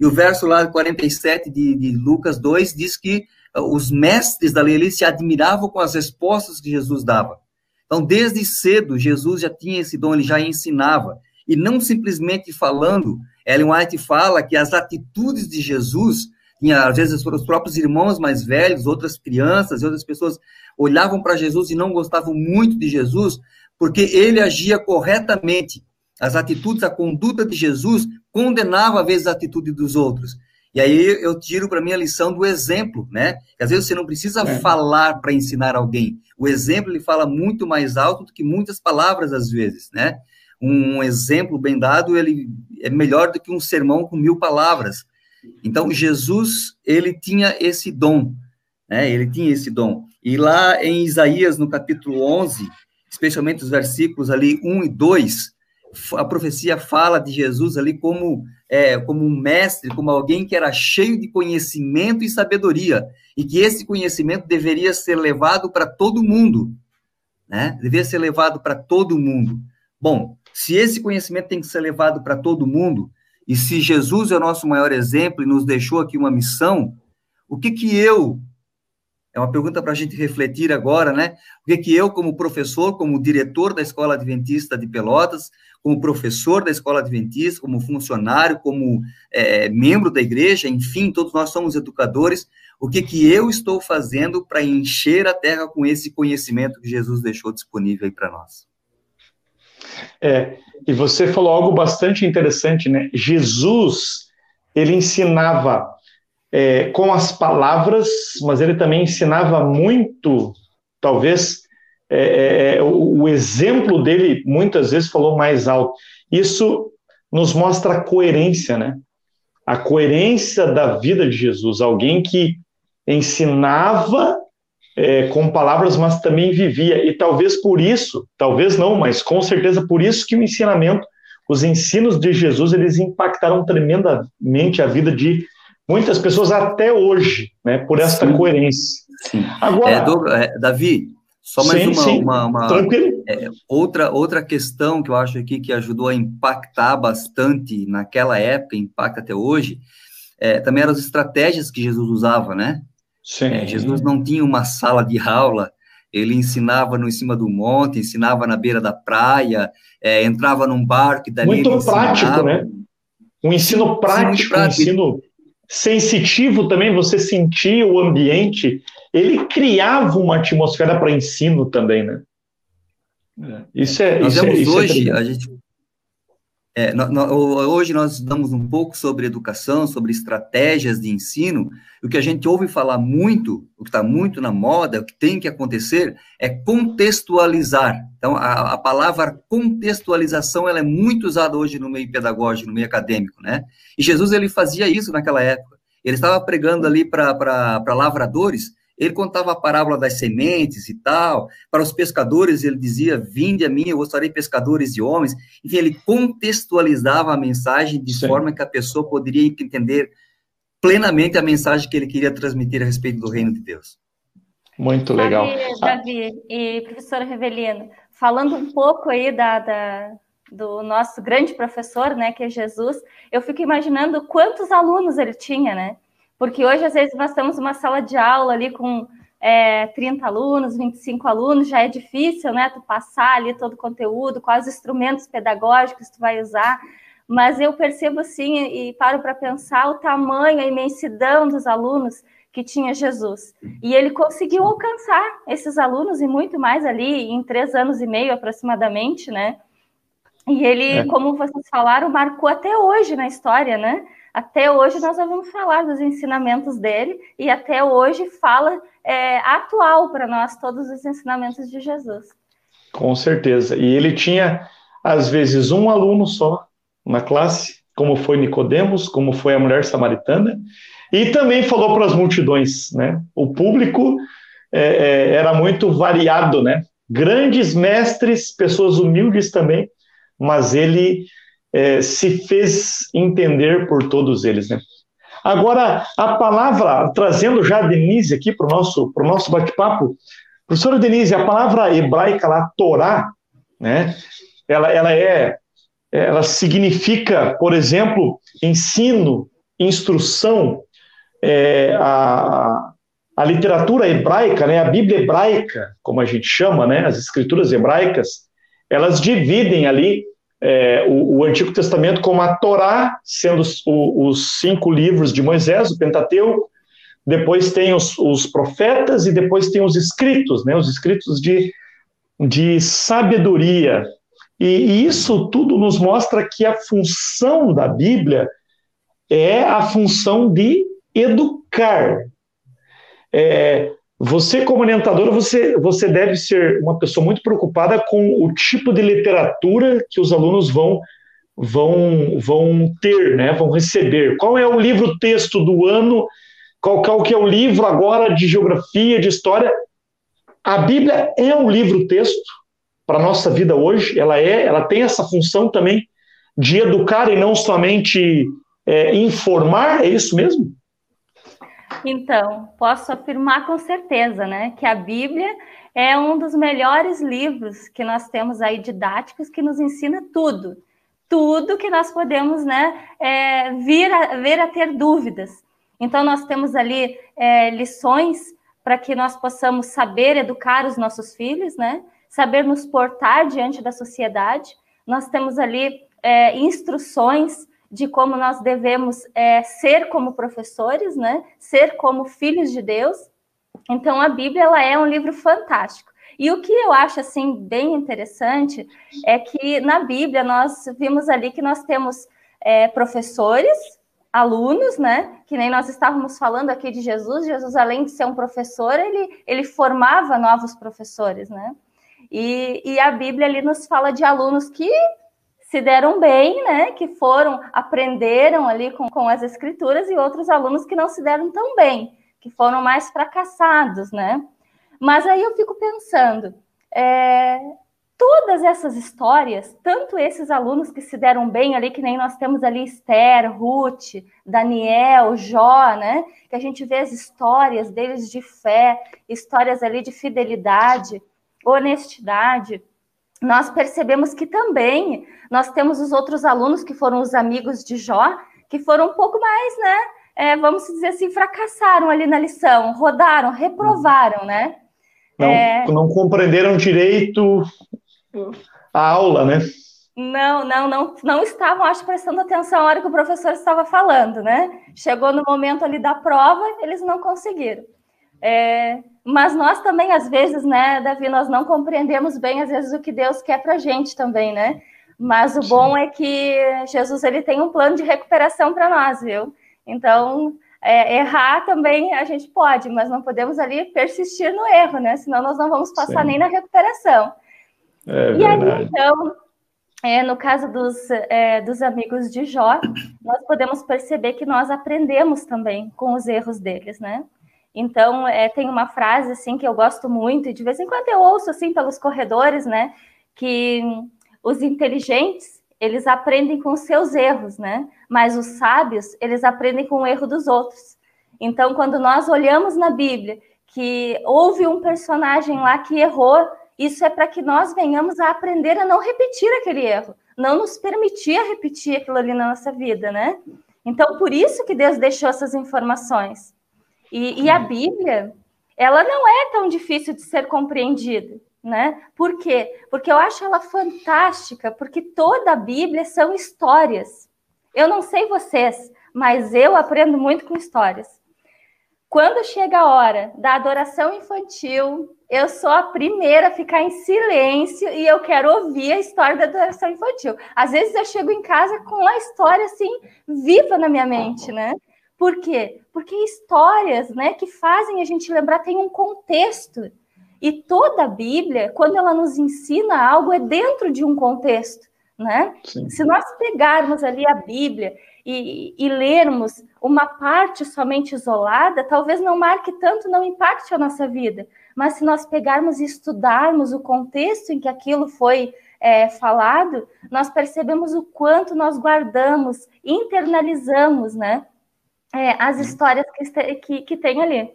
e o verso lá 47 de, de Lucas 2 diz que uh, os mestres da lei se admiravam com as respostas que Jesus dava. Então, desde cedo, Jesus já tinha esse dom, ele já ensinava. E não simplesmente falando, Ellen White fala que as atitudes de Jesus, tinha, às vezes os próprios irmãos mais velhos, outras crianças e outras pessoas olhavam para Jesus e não gostavam muito de Jesus, porque ele agia corretamente. As atitudes, a conduta de Jesus condenava às vezes a atitude dos outros. E aí eu tiro para mim a lição do exemplo, né? Que às vezes você não precisa é. falar para ensinar alguém. O exemplo ele fala muito mais alto do que muitas palavras às vezes, né? Um exemplo bem dado ele é melhor do que um sermão com mil palavras. Então Jesus ele tinha esse dom, né? Ele tinha esse dom. E lá em Isaías no capítulo 11, especialmente os versículos ali 1 e 2, a profecia fala de Jesus ali como, é, como um mestre, como alguém que era cheio de conhecimento e sabedoria, e que esse conhecimento deveria ser levado para todo mundo, né? Deveria ser levado para todo mundo. Bom, se esse conhecimento tem que ser levado para todo mundo, e se Jesus é o nosso maior exemplo e nos deixou aqui uma missão, o que que eu é uma pergunta para a gente refletir agora, né? O que, que eu, como professor, como diretor da Escola Adventista de Pelotas, como professor da Escola Adventista, como funcionário, como é, membro da igreja, enfim, todos nós somos educadores, o que, que eu estou fazendo para encher a terra com esse conhecimento que Jesus deixou disponível aí para nós? É, e você falou algo bastante interessante, né? Jesus, ele ensinava é, com as palavras, mas ele também ensinava muito, talvez, é, é, é, o, o exemplo dele muitas vezes falou mais alto. Isso nos mostra a coerência, né? A coerência da vida de Jesus, alguém que ensinava é, com palavras, mas também vivia. E talvez por isso, talvez não, mas com certeza por isso que o ensinamento, os ensinos de Jesus eles impactaram tremendamente a vida de muitas pessoas até hoje, né, por esta sim, coerência. Sim. Agora, é, do, é, Davi, só mais sim, uma, sim. uma, uma é, outra outra questão que eu acho aqui que ajudou a impactar bastante naquela época, impacta até hoje, é, também eram as estratégias que Jesus usava, né? Sim. É, Jesus não tinha uma sala de aula, ele ensinava no em cima do monte, ensinava na beira da praia, é, entrava num barco e dali muito prático, né? Um ensino prático, prático, um ensino sensitivo também, você sentia o ambiente, ele criava uma atmosfera para ensino também, né? É, isso é. Nós isso vemos é, hoje, é a gente, é, no, no, hoje nós damos um pouco sobre educação, sobre estratégias de ensino. O que a gente ouve falar muito, o que está muito na moda, o que tem que acontecer, é contextualizar. Então, a, a palavra contextualização ela é muito usada hoje no meio pedagógico, no meio acadêmico, né? E Jesus ele fazia isso naquela época. Ele estava pregando ali para lavradores, ele contava a parábola das sementes e tal. Para os pescadores, ele dizia: Vinde a mim, eu gostarei pescadores de homens. Enfim, ele contextualizava a mensagem de Sim. forma que a pessoa poderia entender plenamente a mensagem que ele queria transmitir a respeito do reino de Deus. Muito legal. Davi, Davi e professora Revelino, falando um pouco aí da, da, do nosso grande professor, né, que é Jesus, eu fico imaginando quantos alunos ele tinha, né? Porque hoje, às vezes, nós temos uma sala de aula ali com é, 30 alunos, 25 alunos, já é difícil, né? Tu passar ali todo o conteúdo, quais instrumentos pedagógicos tu vai usar. Mas eu percebo assim e paro para pensar o tamanho, a imensidão dos alunos que tinha Jesus. E ele conseguiu alcançar esses alunos e muito mais ali em três anos e meio aproximadamente, né? E ele, é. como vocês falaram, marcou até hoje na história, né? Até hoje nós ouvimos falar dos ensinamentos dele e até hoje fala é, atual para nós todos os ensinamentos de Jesus. Com certeza. E ele tinha às vezes um aluno só na classe, como foi Nicodemos, como foi a mulher samaritana, e também falou para as multidões, né? O público é, é, era muito variado, né? Grandes mestres, pessoas humildes também, mas ele é, se fez entender por todos eles. Né? Agora, a palavra, trazendo já a Denise aqui para o nosso, nosso bate-papo, professora Denise, a palavra hebraica lá, Torá, né, ela, ela é, ela significa, por exemplo, ensino, instrução, é, a, a literatura hebraica, né, a Bíblia hebraica, como a gente chama, né, as escrituras hebraicas, elas dividem ali é, o, o, Antigo Testamento como a Torá, sendo os, os, cinco livros de Moisés, o Pentateuco, depois tem os, os, profetas e depois tem os escritos, né, os escritos de, de sabedoria. E, e isso tudo nos mostra que a função da Bíblia é a função de educar. É, você, como orientadora, você, você deve ser uma pessoa muito preocupada com o tipo de literatura que os alunos vão vão vão ter, né? Vão receber. Qual é o livro texto do ano? Qual, qual que é o livro agora de geografia, de história? A Bíblia é um livro texto para a nossa vida hoje. Ela é, ela tem essa função também de educar e não somente é, informar. É isso mesmo? Então, posso afirmar com certeza, né, que a Bíblia é um dos melhores livros que nós temos aí didáticos que nos ensina tudo, tudo que nós podemos, né, é, vir, a, vir a ter dúvidas. Então, nós temos ali é, lições para que nós possamos saber educar os nossos filhos, né, saber nos portar diante da sociedade. Nós temos ali é, instruções de como nós devemos é, ser como professores, né? Ser como filhos de Deus. Então a Bíblia ela é um livro fantástico. E o que eu acho assim bem interessante é que na Bíblia nós vimos ali que nós temos é, professores, alunos, né? Que nem nós estávamos falando aqui de Jesus. Jesus, além de ser um professor, ele, ele formava novos professores, né? E, e a Bíblia ali nos fala de alunos que se deram bem, né, que foram, aprenderam ali com, com as escrituras, e outros alunos que não se deram tão bem, que foram mais fracassados, né? Mas aí eu fico pensando, é, todas essas histórias, tanto esses alunos que se deram bem ali, que nem nós temos ali Esther, Ruth, Daniel, Jó, né? Que a gente vê as histórias deles de fé, histórias ali de fidelidade, honestidade. Nós percebemos que também nós temos os outros alunos que foram os amigos de Jó, que foram um pouco mais, né? É, vamos dizer assim, fracassaram ali na lição, rodaram, reprovaram, né? Não, é... não compreenderam direito a aula, né? Não, não, não, não estavam, acho, prestando atenção na hora que o professor estava falando, né? Chegou no momento ali da prova, eles não conseguiram. É, mas nós também, às vezes, né, Davi, nós não compreendemos bem, às vezes, o que Deus quer para a gente também, né? Mas o Sim. bom é que Jesus ele tem um plano de recuperação para nós, viu? Então, é, errar também a gente pode, mas não podemos ali persistir no erro, né? Senão nós não vamos passar Sim. nem na recuperação. É e aí, então, é, no caso dos, é, dos amigos de Jó, nós podemos perceber que nós aprendemos também com os erros deles, né? Então, é, tem uma frase, assim, que eu gosto muito, e de vez em quando eu ouço, assim, pelos corredores, né? Que os inteligentes, eles aprendem com seus erros, né? Mas os sábios, eles aprendem com o erro dos outros. Então, quando nós olhamos na Bíblia que houve um personagem lá que errou, isso é para que nós venhamos a aprender a não repetir aquele erro, não nos permitir repetir aquilo ali na nossa vida, né? Então, por isso que Deus deixou essas informações. E, e a Bíblia, ela não é tão difícil de ser compreendida, né? Por quê? Porque eu acho ela fantástica, porque toda a Bíblia são histórias. Eu não sei vocês, mas eu aprendo muito com histórias. Quando chega a hora da adoração infantil, eu sou a primeira a ficar em silêncio e eu quero ouvir a história da adoração infantil. Às vezes eu chego em casa com a história assim viva na minha mente, né? Por quê? Porque histórias, né, que fazem a gente lembrar tem um contexto. E toda a Bíblia, quando ela nos ensina algo, é dentro de um contexto, né? Sim. Se nós pegarmos ali a Bíblia e, e, lermos uma parte somente isolada, talvez não marque tanto, não impacte a nossa vida. Mas se nós pegarmos e estudarmos o contexto em que aquilo foi é, falado, nós percebemos o quanto nós guardamos, internalizamos, né? É, as histórias que, que, que tem ali.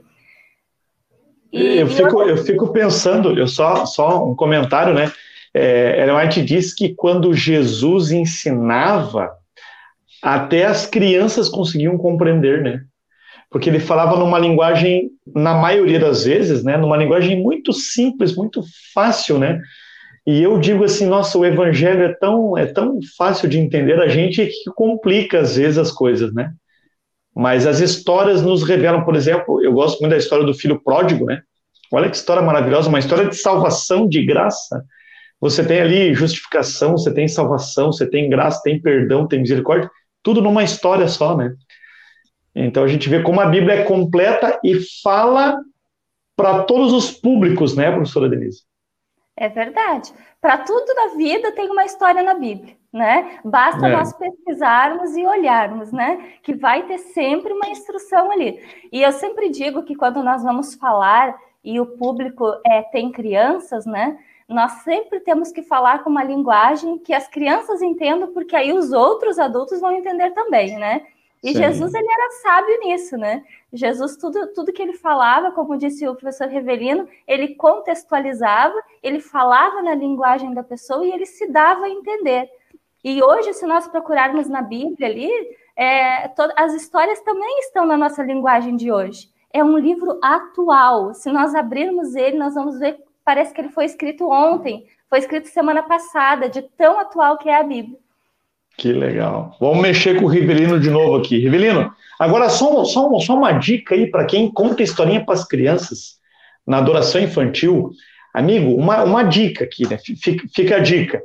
E, eu, fico, eu fico pensando, eu só, só um comentário, né? É, Ellen White diz que quando Jesus ensinava, até as crianças conseguiam compreender, né? Porque ele falava numa linguagem, na maioria das vezes, né, numa linguagem muito simples, muito fácil, né? E eu digo assim, nossa, o evangelho é tão, é tão fácil de entender, a gente que complica às vezes as coisas, né? Mas as histórias nos revelam, por exemplo, eu gosto muito da história do filho pródigo, né? Olha que história maravilhosa, uma história de salvação, de graça. Você tem ali justificação, você tem salvação, você tem graça, tem perdão, tem misericórdia tudo numa história só, né? Então a gente vê como a Bíblia é completa e fala para todos os públicos, né, professora Denise? É verdade. Para tudo na vida tem uma história na Bíblia, né? Basta é. nós pesquisarmos e olharmos, né? Que vai ter sempre uma instrução ali. E eu sempre digo que quando nós vamos falar e o público é, tem crianças, né? nós sempre temos que falar com uma linguagem que as crianças entendam, porque aí os outros adultos vão entender também, né? E Sim. Jesus, ele era sábio nisso, né? Jesus, tudo, tudo que ele falava, como disse o professor Revelino, ele contextualizava, ele falava na linguagem da pessoa e ele se dava a entender. E hoje, se nós procurarmos na Bíblia ali, é, as histórias também estão na nossa linguagem de hoje. É um livro atual. Se nós abrirmos ele, nós vamos ver parece que ele foi escrito ontem, foi escrito semana passada, de tão atual que é a Bíblia. Que legal. Vamos mexer com o Rivelino de novo aqui. Rivelino, agora só, só, só uma dica aí para quem conta historinha para as crianças na adoração infantil. Amigo, uma, uma dica aqui, né? Fica, fica a dica.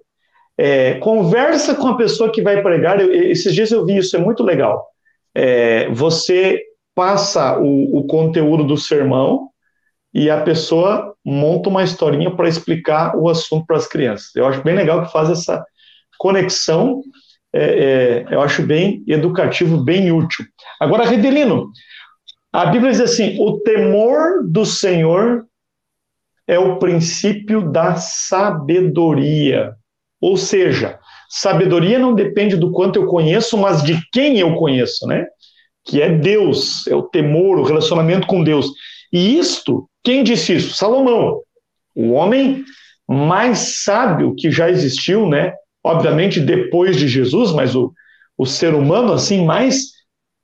É, conversa com a pessoa que vai pregar. Eu, esses dias eu vi isso, é muito legal. É, você passa o, o conteúdo do sermão e a pessoa monta uma historinha para explicar o assunto para as crianças. Eu acho bem legal que faz essa conexão, é, é, eu acho bem educativo, bem útil. Agora, Redelino, a Bíblia diz assim: o temor do Senhor é o princípio da sabedoria. Ou seja, sabedoria não depende do quanto eu conheço, mas de quem eu conheço, né? Que é Deus, é o temor, o relacionamento com Deus. E isto, quem disse isso? Salomão, o homem mais sábio que já existiu, né? Obviamente depois de Jesus, mas o, o ser humano assim mais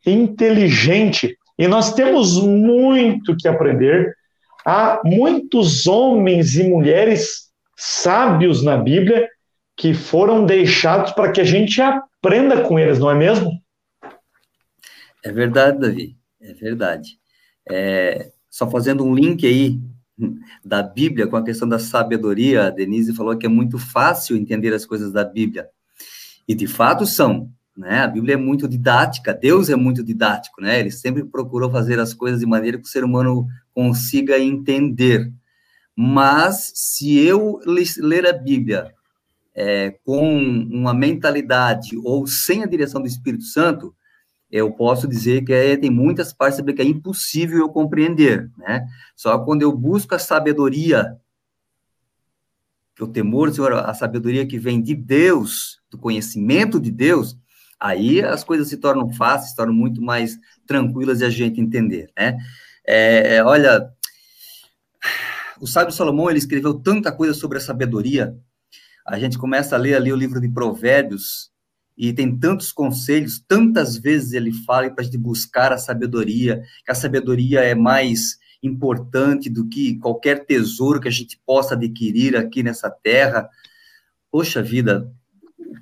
inteligente. E nós temos muito que aprender. Há muitos homens e mulheres sábios na Bíblia que foram deixados para que a gente aprenda com eles, não é mesmo? É verdade, Davi, é verdade. É, só fazendo um link aí da Bíblia com a questão da sabedoria, a Denise falou que é muito fácil entender as coisas da Bíblia. E de fato são, né? A Bíblia é muito didática, Deus é muito didático, né? Ele sempre procurou fazer as coisas de maneira que o ser humano consiga entender. Mas se eu ler a Bíblia é, com uma mentalidade ou sem a direção do Espírito Santo, eu posso dizer que é, tem muitas partes que é impossível eu compreender, né? Só quando eu busco a sabedoria, o temor do Senhor, a sabedoria que vem de Deus, do conhecimento de Deus, aí as coisas se tornam fáceis, se tornam muito mais tranquilas de a gente entender, né? É, é olha, o sábio Salomão, ele escreveu tanta coisa sobre a sabedoria, a gente começa a ler ali o livro de Provérbios, e tem tantos conselhos, tantas vezes ele fala para a gente buscar a sabedoria, que a sabedoria é mais importante do que qualquer tesouro que a gente possa adquirir aqui nessa terra. Poxa vida,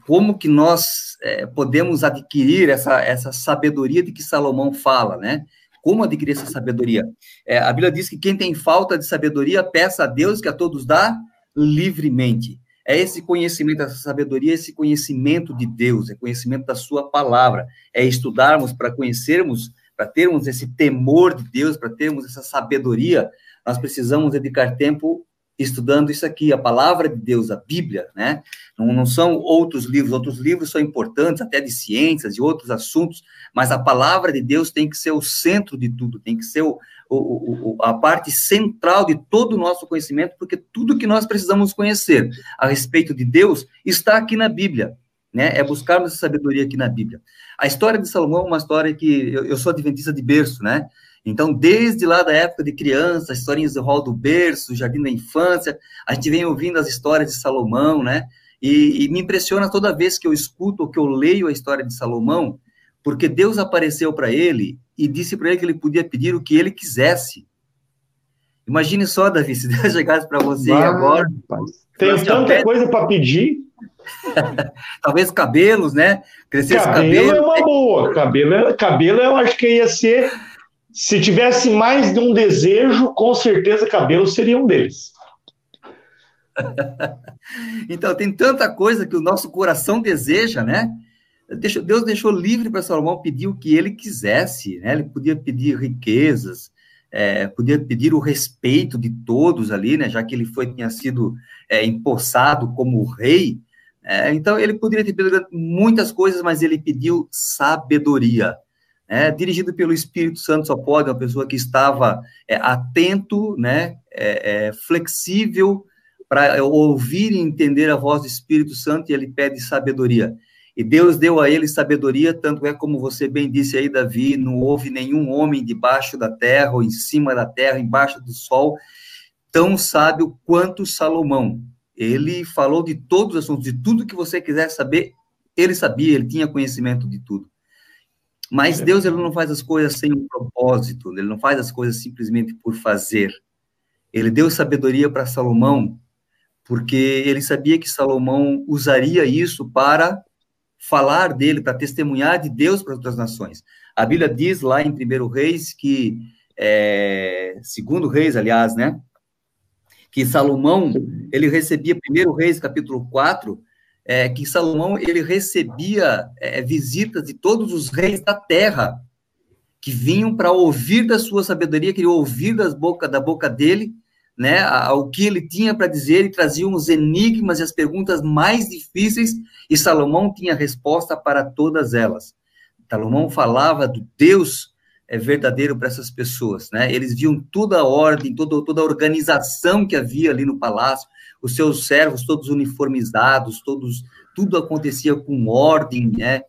como que nós é, podemos adquirir essa, essa sabedoria de que Salomão fala, né? Como adquirir essa sabedoria? É, a Bíblia diz que quem tem falta de sabedoria, peça a Deus que a todos dá livremente é esse conhecimento, essa sabedoria, esse conhecimento de Deus, é conhecimento da sua palavra, é estudarmos para conhecermos, para termos esse temor de Deus, para termos essa sabedoria, nós precisamos dedicar tempo estudando isso aqui, a palavra de Deus, a Bíblia, né? Não, não, são outros livros, outros livros são importantes, até de ciências e outros assuntos, mas a palavra de Deus tem que ser o centro de tudo, tem que ser o, o, o, a parte central de todo o nosso conhecimento, porque tudo que nós precisamos conhecer a respeito de Deus está aqui na Bíblia, né? É buscarmos essa sabedoria aqui na Bíblia. A história de Salomão é uma história que eu, eu sou adventista de berço, né? Então, desde lá da época de criança, as historinhas do Hall do Berço, Jardim da Infância, a gente vem ouvindo as histórias de Salomão, né? E, e me impressiona toda vez que eu escuto ou que eu leio a história de Salomão, porque Deus apareceu para ele e disse para ele que ele podia pedir o que ele quisesse. Imagine só, Davi, se Deus chegasse para você ah, agora. Tem tanta coisa para pedir. Talvez cabelos, né? Crescer cabelo, cabelo é uma boa. Cabelo, é, cabelo eu acho que ia ser se tivesse mais de um desejo, com certeza cabelo seria um deles. então, tem tanta coisa que o nosso coração deseja, né? Deus deixou livre para Salomão pedir o que ele quisesse, né? Ele podia pedir riquezas, é, podia pedir o respeito de todos ali, né? Já que ele foi tinha sido é, empossado como rei, é, então ele poderia ter pedido muitas coisas, mas ele pediu sabedoria é, dirigido pelo Espírito Santo só pode, uma pessoa que estava é, atento, né, é, é flexível para ouvir e entender a voz do Espírito Santo, e ele pede sabedoria. E Deus deu a ele sabedoria, tanto é como você bem disse aí, Davi, não houve nenhum homem debaixo da terra, ou em cima da terra, embaixo do sol, tão sábio quanto Salomão. Ele falou de todos os assuntos, de tudo que você quiser saber, ele sabia, ele tinha conhecimento de tudo. Mas Deus ele não faz as coisas sem um propósito, ele não faz as coisas simplesmente por fazer. Ele deu sabedoria para Salomão, porque ele sabia que Salomão usaria isso para falar dele, para testemunhar de Deus para outras nações. A Bíblia diz lá em 1 Reis que, é, segundo Reis, aliás, né, que Salomão, ele recebia, 1 Reis, capítulo 4, é, que Salomão ele recebia é, visitas de todos os reis da terra que vinham para ouvir da sua sabedoria, queriam ouvir das boca, da boca dele, né, o que ele tinha para dizer, e traziam os enigmas e as perguntas mais difíceis, e Salomão tinha resposta para todas elas. Salomão falava do Deus é, verdadeiro para essas pessoas, né? Eles viam toda a ordem, toda, toda a organização que havia ali no palácio, os seus servos todos uniformizados, todos tudo acontecia com ordem, né?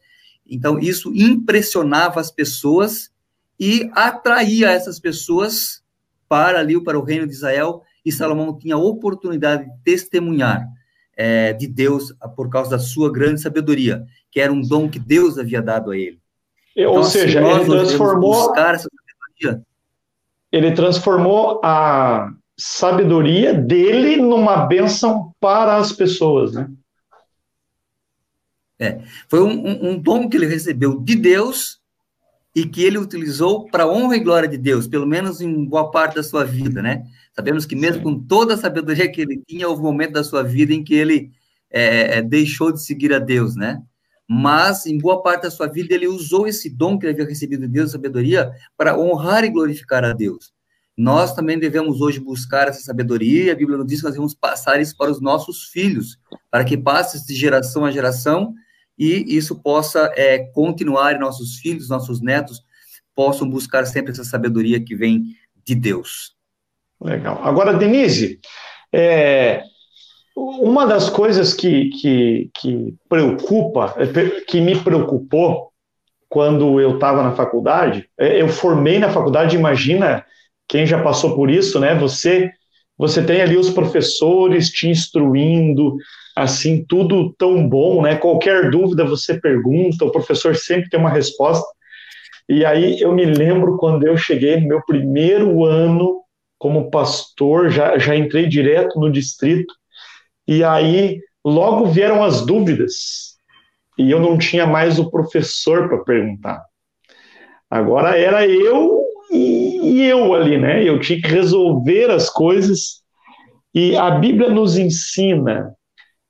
Então isso impressionava as pessoas e atraía essas pessoas para ali para o reino de Israel e Salomão tinha a oportunidade de testemunhar é, de Deus por causa da sua grande sabedoria, que era um dom que Deus havia dado a ele. Ou então, assim, seja, ele transformou ele transformou a sabedoria dele numa bênção para as pessoas, né? É, foi um, um, um dom que ele recebeu de Deus e que ele utilizou para honra e glória de Deus, pelo menos em boa parte da sua vida, né? Sabemos que mesmo com toda a sabedoria que ele tinha, houve um momento da sua vida em que ele é, é, deixou de seguir a Deus, né? Mas, em boa parte da sua vida, ele usou esse dom que ele havia recebido de Deus, sabedoria, para honrar e glorificar a Deus. Nós também devemos hoje buscar essa sabedoria, a Bíblia nos diz que nós devemos passar isso para os nossos filhos, para que passe de geração a geração e isso possa é, continuar e nossos filhos, nossos netos possam buscar sempre essa sabedoria que vem de Deus. Legal. Agora, Denise, é, uma das coisas que, que, que preocupa, que me preocupou quando eu estava na faculdade, é, eu formei na faculdade, imagina quem já passou por isso, né? Você você tem ali os professores te instruindo, assim, tudo tão bom, né? Qualquer dúvida você pergunta, o professor sempre tem uma resposta. E aí eu me lembro quando eu cheguei no meu primeiro ano como pastor, já, já entrei direto no distrito, e aí logo vieram as dúvidas, e eu não tinha mais o professor para perguntar. Agora era eu e, e eu ali, né? Eu tinha que resolver as coisas, e a Bíblia nos ensina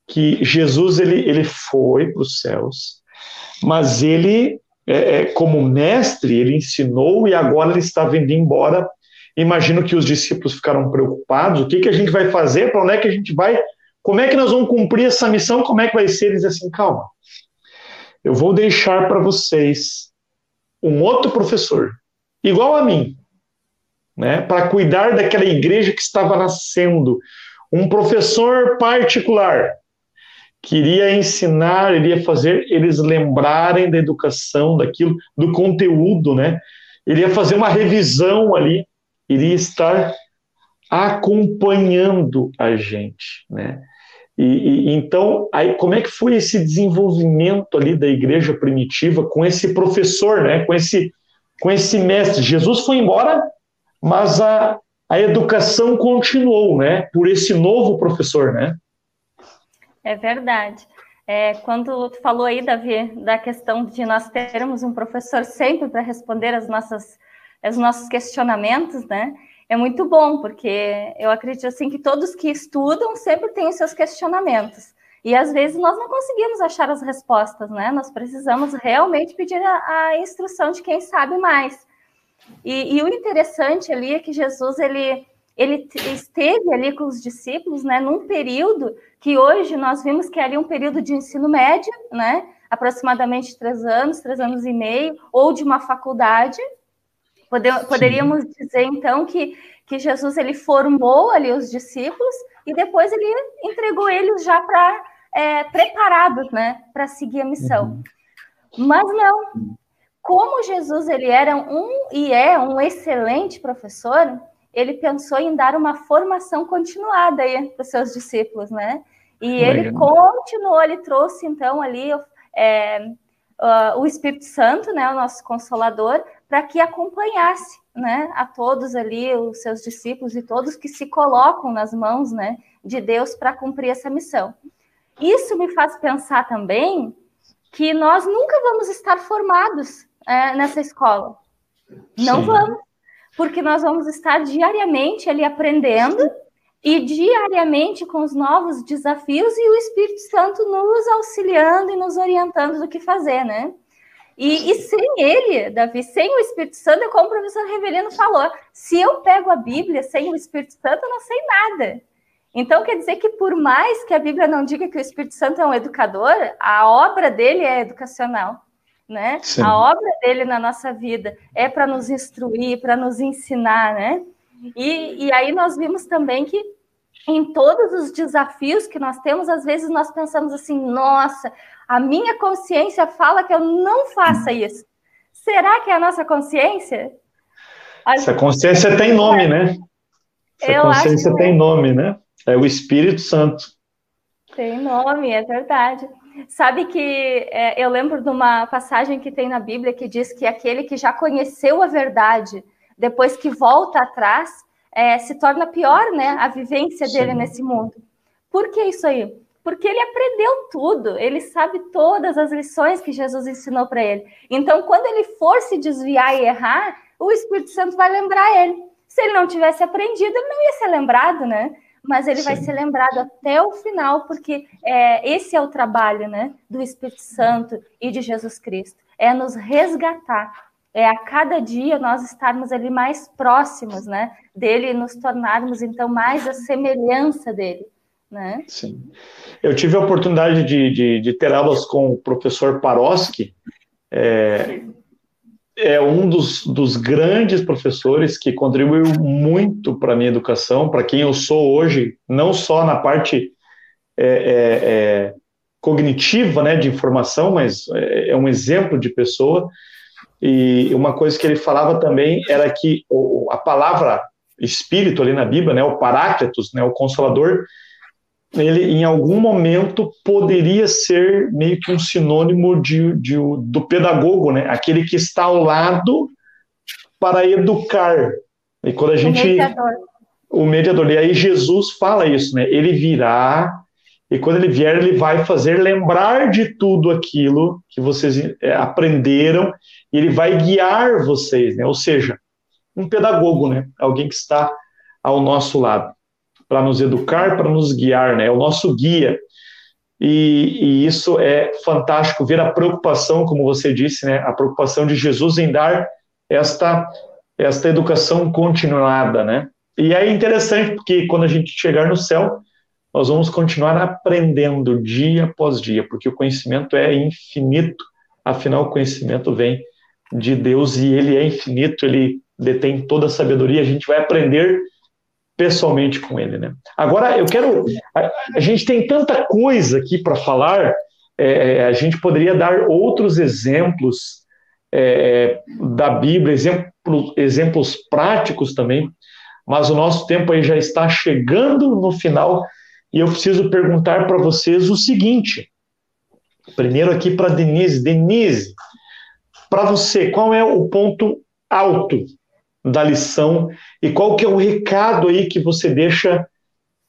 que Jesus ele, ele foi para os céus, mas ele, é, é, como mestre, ele ensinou e agora ele está vindo embora Imagino que os discípulos ficaram preocupados. O que, que a gente vai fazer? Para onde é que a gente vai? Como é que nós vamos cumprir essa missão? Como é que vai ser? Eles assim, calma. Eu vou deixar para vocês um outro professor, igual a mim, né, para cuidar daquela igreja que estava nascendo. Um professor particular queria ensinar, iria fazer eles lembrarem da educação, daquilo, do conteúdo, né? Ele ia fazer uma revisão ali iria estar acompanhando a gente, né? E, e, então, aí, como é que foi esse desenvolvimento ali da igreja primitiva com esse professor, né? Com esse, com esse mestre. Jesus foi embora, mas a, a educação continuou, né? Por esse novo professor, né? É verdade. É, quando tu falou aí, Davi, da questão de nós termos um professor sempre para responder as nossas os nossos questionamentos, né? É muito bom, porque eu acredito assim que todos que estudam sempre têm os seus questionamentos. E às vezes nós não conseguimos achar as respostas, né? Nós precisamos realmente pedir a, a instrução de quem sabe mais. E, e, o interessante ali é que Jesus ele, ele esteve ali com os discípulos, né? Num período que hoje nós vimos que é ali um período de ensino médio, né? Aproximadamente três anos, três anos e meio, ou de uma faculdade, poderíamos Sim. dizer então que, que Jesus ele formou ali os discípulos e depois ele entregou eles já para é, preparados, né, para seguir a missão. Uhum. Mas não, como Jesus ele era um e é um excelente professor, ele pensou em dar uma formação continuada aí para os seus discípulos, né? E ele continuou, ele trouxe então ali é, uh, o Espírito Santo, né, o nosso consolador, para que acompanhasse, né, a todos ali os seus discípulos e todos que se colocam nas mãos, né, de Deus para cumprir essa missão. Isso me faz pensar também que nós nunca vamos estar formados é, nessa escola. Não Sim. vamos, porque nós vamos estar diariamente ali aprendendo e diariamente com os novos desafios e o Espírito Santo nos auxiliando e nos orientando do que fazer, né? E, e, sem ele, Davi, sem o Espírito Santo, é como o professor Reverendo falou, se eu pego a Bíblia sem o Espírito Santo, eu não sei nada. Então, quer dizer que por mais que a Bíblia não diga que o Espírito Santo é um educador, a obra dele é educacional. Né? Sim. A obra dele na nossa vida é para nos instruir, para nos ensinar, né? E, e aí nós vimos também que em todos os desafios que nós temos, às vezes nós pensamos assim: nossa, a minha consciência fala que eu não faça isso. Será que é a nossa consciência? Essa consciência tem nome, né? Essa eu consciência tem nome, né? É o Espírito Santo. Tem nome, é verdade. Sabe que é, eu lembro de uma passagem que tem na Bíblia que diz que aquele que já conheceu a verdade, depois que volta atrás, é, se torna pior, né? A vivência Sim. dele nesse mundo. Por que isso aí? Porque ele aprendeu tudo, ele sabe todas as lições que Jesus ensinou para ele. Então, quando ele for se desviar e errar, o Espírito Santo vai lembrar ele. Se ele não tivesse aprendido, ele não ia ser lembrado, né? Mas ele Sim. vai ser lembrado até o final, porque é, esse é o trabalho, né, do Espírito Santo e de Jesus Cristo, é nos resgatar é a cada dia nós estarmos ali mais próximos, né, dele, nos tornarmos então mais a semelhança dele, né? Sim. Eu tive a oportunidade de, de, de ter aulas com o professor Paroski, é, é um dos, dos grandes professores que contribuiu muito para a minha educação, para quem eu sou hoje, não só na parte é, é, é cognitiva, né, de informação, mas é, é um exemplo de pessoa. E uma coisa que ele falava também era que a palavra espírito ali na Bíblia, né, o Paráclitos, né, o Consolador, ele em algum momento poderia ser meio que um sinônimo de, de, do pedagogo, né, aquele que está ao lado para educar. E quando a gente o mediador. o mediador, e aí Jesus fala isso, né? Ele virá e quando ele vier, ele vai fazer lembrar de tudo aquilo que vocês é, aprenderam e ele vai guiar vocês, né? Ou seja, um pedagogo, né? Alguém que está ao nosso lado para nos educar, para nos guiar, né? É o nosso guia. E, e, isso é fantástico ver a preocupação, como você disse, né? A preocupação de Jesus em dar esta esta educação continuada, né? E é interessante porque quando a gente chegar no céu, nós vamos continuar aprendendo dia após dia, porque o conhecimento é infinito, afinal, o conhecimento vem de Deus e ele é infinito, ele detém toda a sabedoria, a gente vai aprender pessoalmente com ele, né? Agora, eu quero. A, a gente tem tanta coisa aqui para falar, é, é, a gente poderia dar outros exemplos é, da Bíblia, exemplo, exemplos práticos também, mas o nosso tempo aí já está chegando no final e eu preciso perguntar para vocês o seguinte. Primeiro aqui para Denise. Denise, para você, qual é o ponto alto da lição e qual que é o recado aí que você deixa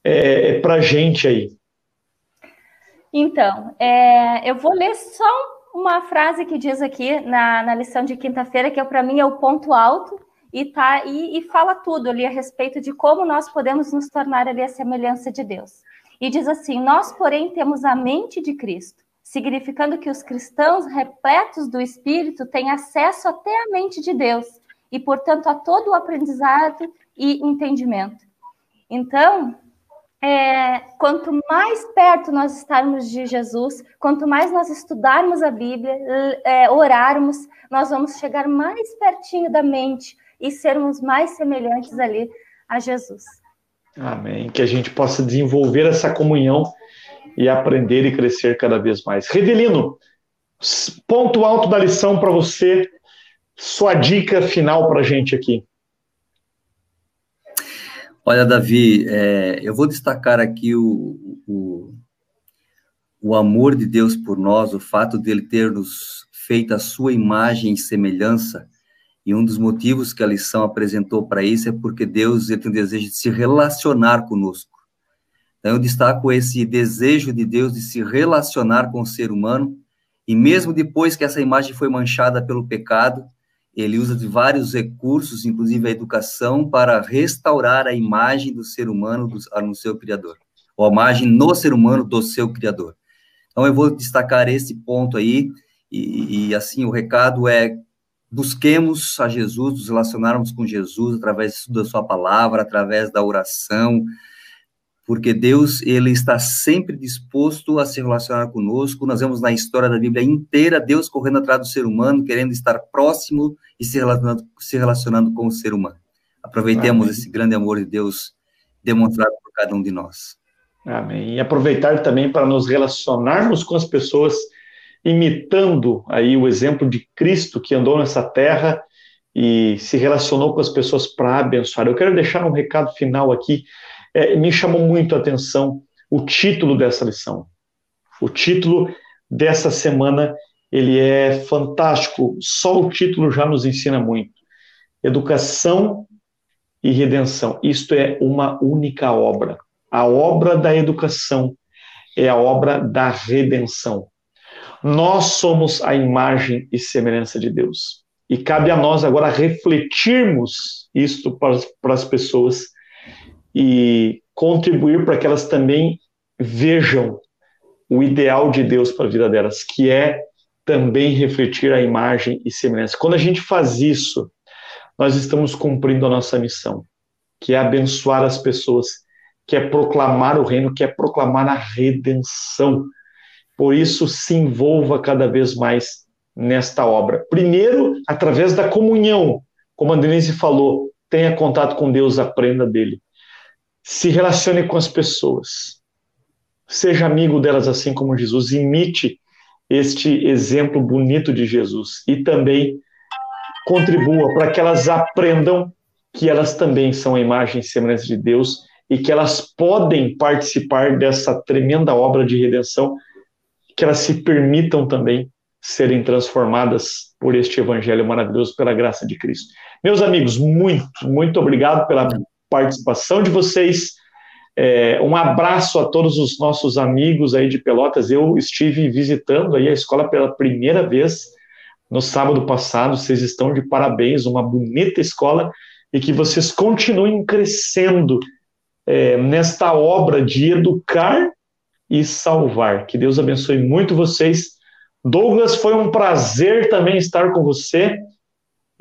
é, para a gente aí? Então, é, eu vou ler só uma frase que diz aqui na, na lição de quinta-feira, que é, para mim é o ponto alto, e, tá, e, e fala tudo ali a respeito de como nós podemos nos tornar ali a semelhança de Deus. E diz assim: Nós, porém, temos a mente de Cristo, significando que os cristãos repletos do Espírito têm acesso até a mente de Deus e, portanto, a todo o aprendizado e entendimento. Então, é, quanto mais perto nós estarmos de Jesus, quanto mais nós estudarmos a Bíblia, é, orarmos, nós vamos chegar mais pertinho da mente e sermos mais semelhantes ali a Jesus. Amém. Que a gente possa desenvolver essa comunhão e aprender e crescer cada vez mais. Revelino, ponto alto da lição para você, sua dica final para a gente aqui. Olha, Davi, é, eu vou destacar aqui o, o, o amor de Deus por nós, o fato dele ter nos feito a sua imagem e semelhança e um dos motivos que a lição apresentou para isso é porque Deus ele tem o desejo de se relacionar conosco. Então, eu destaco esse desejo de Deus de se relacionar com o ser humano, e mesmo depois que essa imagem foi manchada pelo pecado, ele usa de vários recursos, inclusive a educação, para restaurar a imagem do ser humano do, no seu Criador, ou a imagem no ser humano do seu Criador. Então, eu vou destacar esse ponto aí, e, e assim, o recado é busquemos a Jesus, nos relacionarmos com Jesus através da sua palavra, através da oração, porque Deus ele está sempre disposto a se relacionar conosco. Nós vemos na história da Bíblia inteira Deus correndo atrás do ser humano, querendo estar próximo e se relacionando, se relacionando com o ser humano. Aproveitemos Amém. esse grande amor de Deus demonstrado por cada um de nós. Amém. E aproveitar também para nos relacionarmos com as pessoas, imitando aí o exemplo de Cristo que andou nessa terra e se relacionou com as pessoas para abençoar. Eu quero deixar um recado final aqui. É, me chamou muito a atenção o título dessa lição. O título dessa semana ele é fantástico. Só o título já nos ensina muito. Educação e redenção. Isto é uma única obra. A obra da educação é a obra da redenção. Nós somos a imagem e semelhança de Deus. E cabe a nós agora refletirmos isto para, para as pessoas e contribuir para que elas também vejam o ideal de Deus para a vida delas, que é também refletir a imagem e semelhança. Quando a gente faz isso, nós estamos cumprindo a nossa missão, que é abençoar as pessoas, que é proclamar o reino, que é proclamar a redenção. Por isso, se envolva cada vez mais nesta obra. Primeiro, através da comunhão, como a Denise falou, tenha contato com Deus, aprenda dele. Se relacione com as pessoas. Seja amigo delas assim como Jesus. Imite este exemplo bonito de Jesus. E também contribua para que elas aprendam que elas também são a imagem e semelhança de Deus e que elas podem participar dessa tremenda obra de redenção, que elas se permitam também serem transformadas por este evangelho maravilhoso pela graça de Cristo. Meus amigos, muito, muito obrigado pela participação de vocês. É, um abraço a todos os nossos amigos aí de Pelotas. Eu estive visitando aí a escola pela primeira vez no sábado passado. Vocês estão de parabéns, uma bonita escola e que vocês continuem crescendo é, nesta obra de educar e salvar. Que Deus abençoe muito vocês Douglas, foi um prazer também estar com você.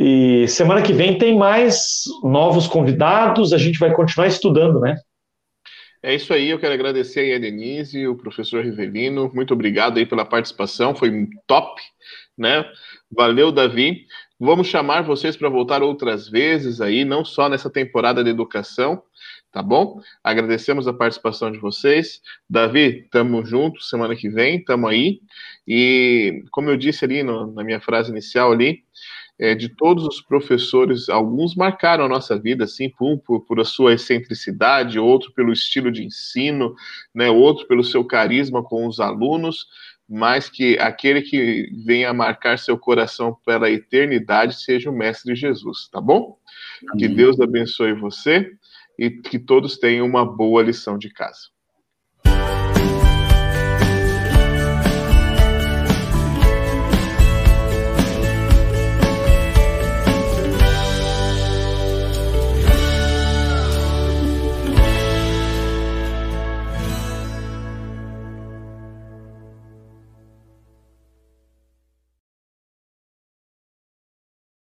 E semana que vem tem mais novos convidados, a gente vai continuar estudando, né? É isso aí, eu quero agradecer a Denise, o professor Rivelino, muito obrigado aí pela participação, foi top, né? Valeu, Davi. Vamos chamar vocês para voltar outras vezes aí, não só nessa temporada de educação, tá bom? Agradecemos a participação de vocês. Davi, tamo junto, semana que vem, tamo aí. E como eu disse ali no, na minha frase inicial ali, é, de todos os professores, alguns marcaram a nossa vida, assim, por, por, por, a sua excentricidade, outro pelo estilo de ensino, né, outro pelo seu carisma com os alunos, mas que aquele que venha marcar seu coração pela eternidade seja o Mestre Jesus, tá bom? Amém. Que Deus abençoe você e que todos tenham uma boa lição de casa.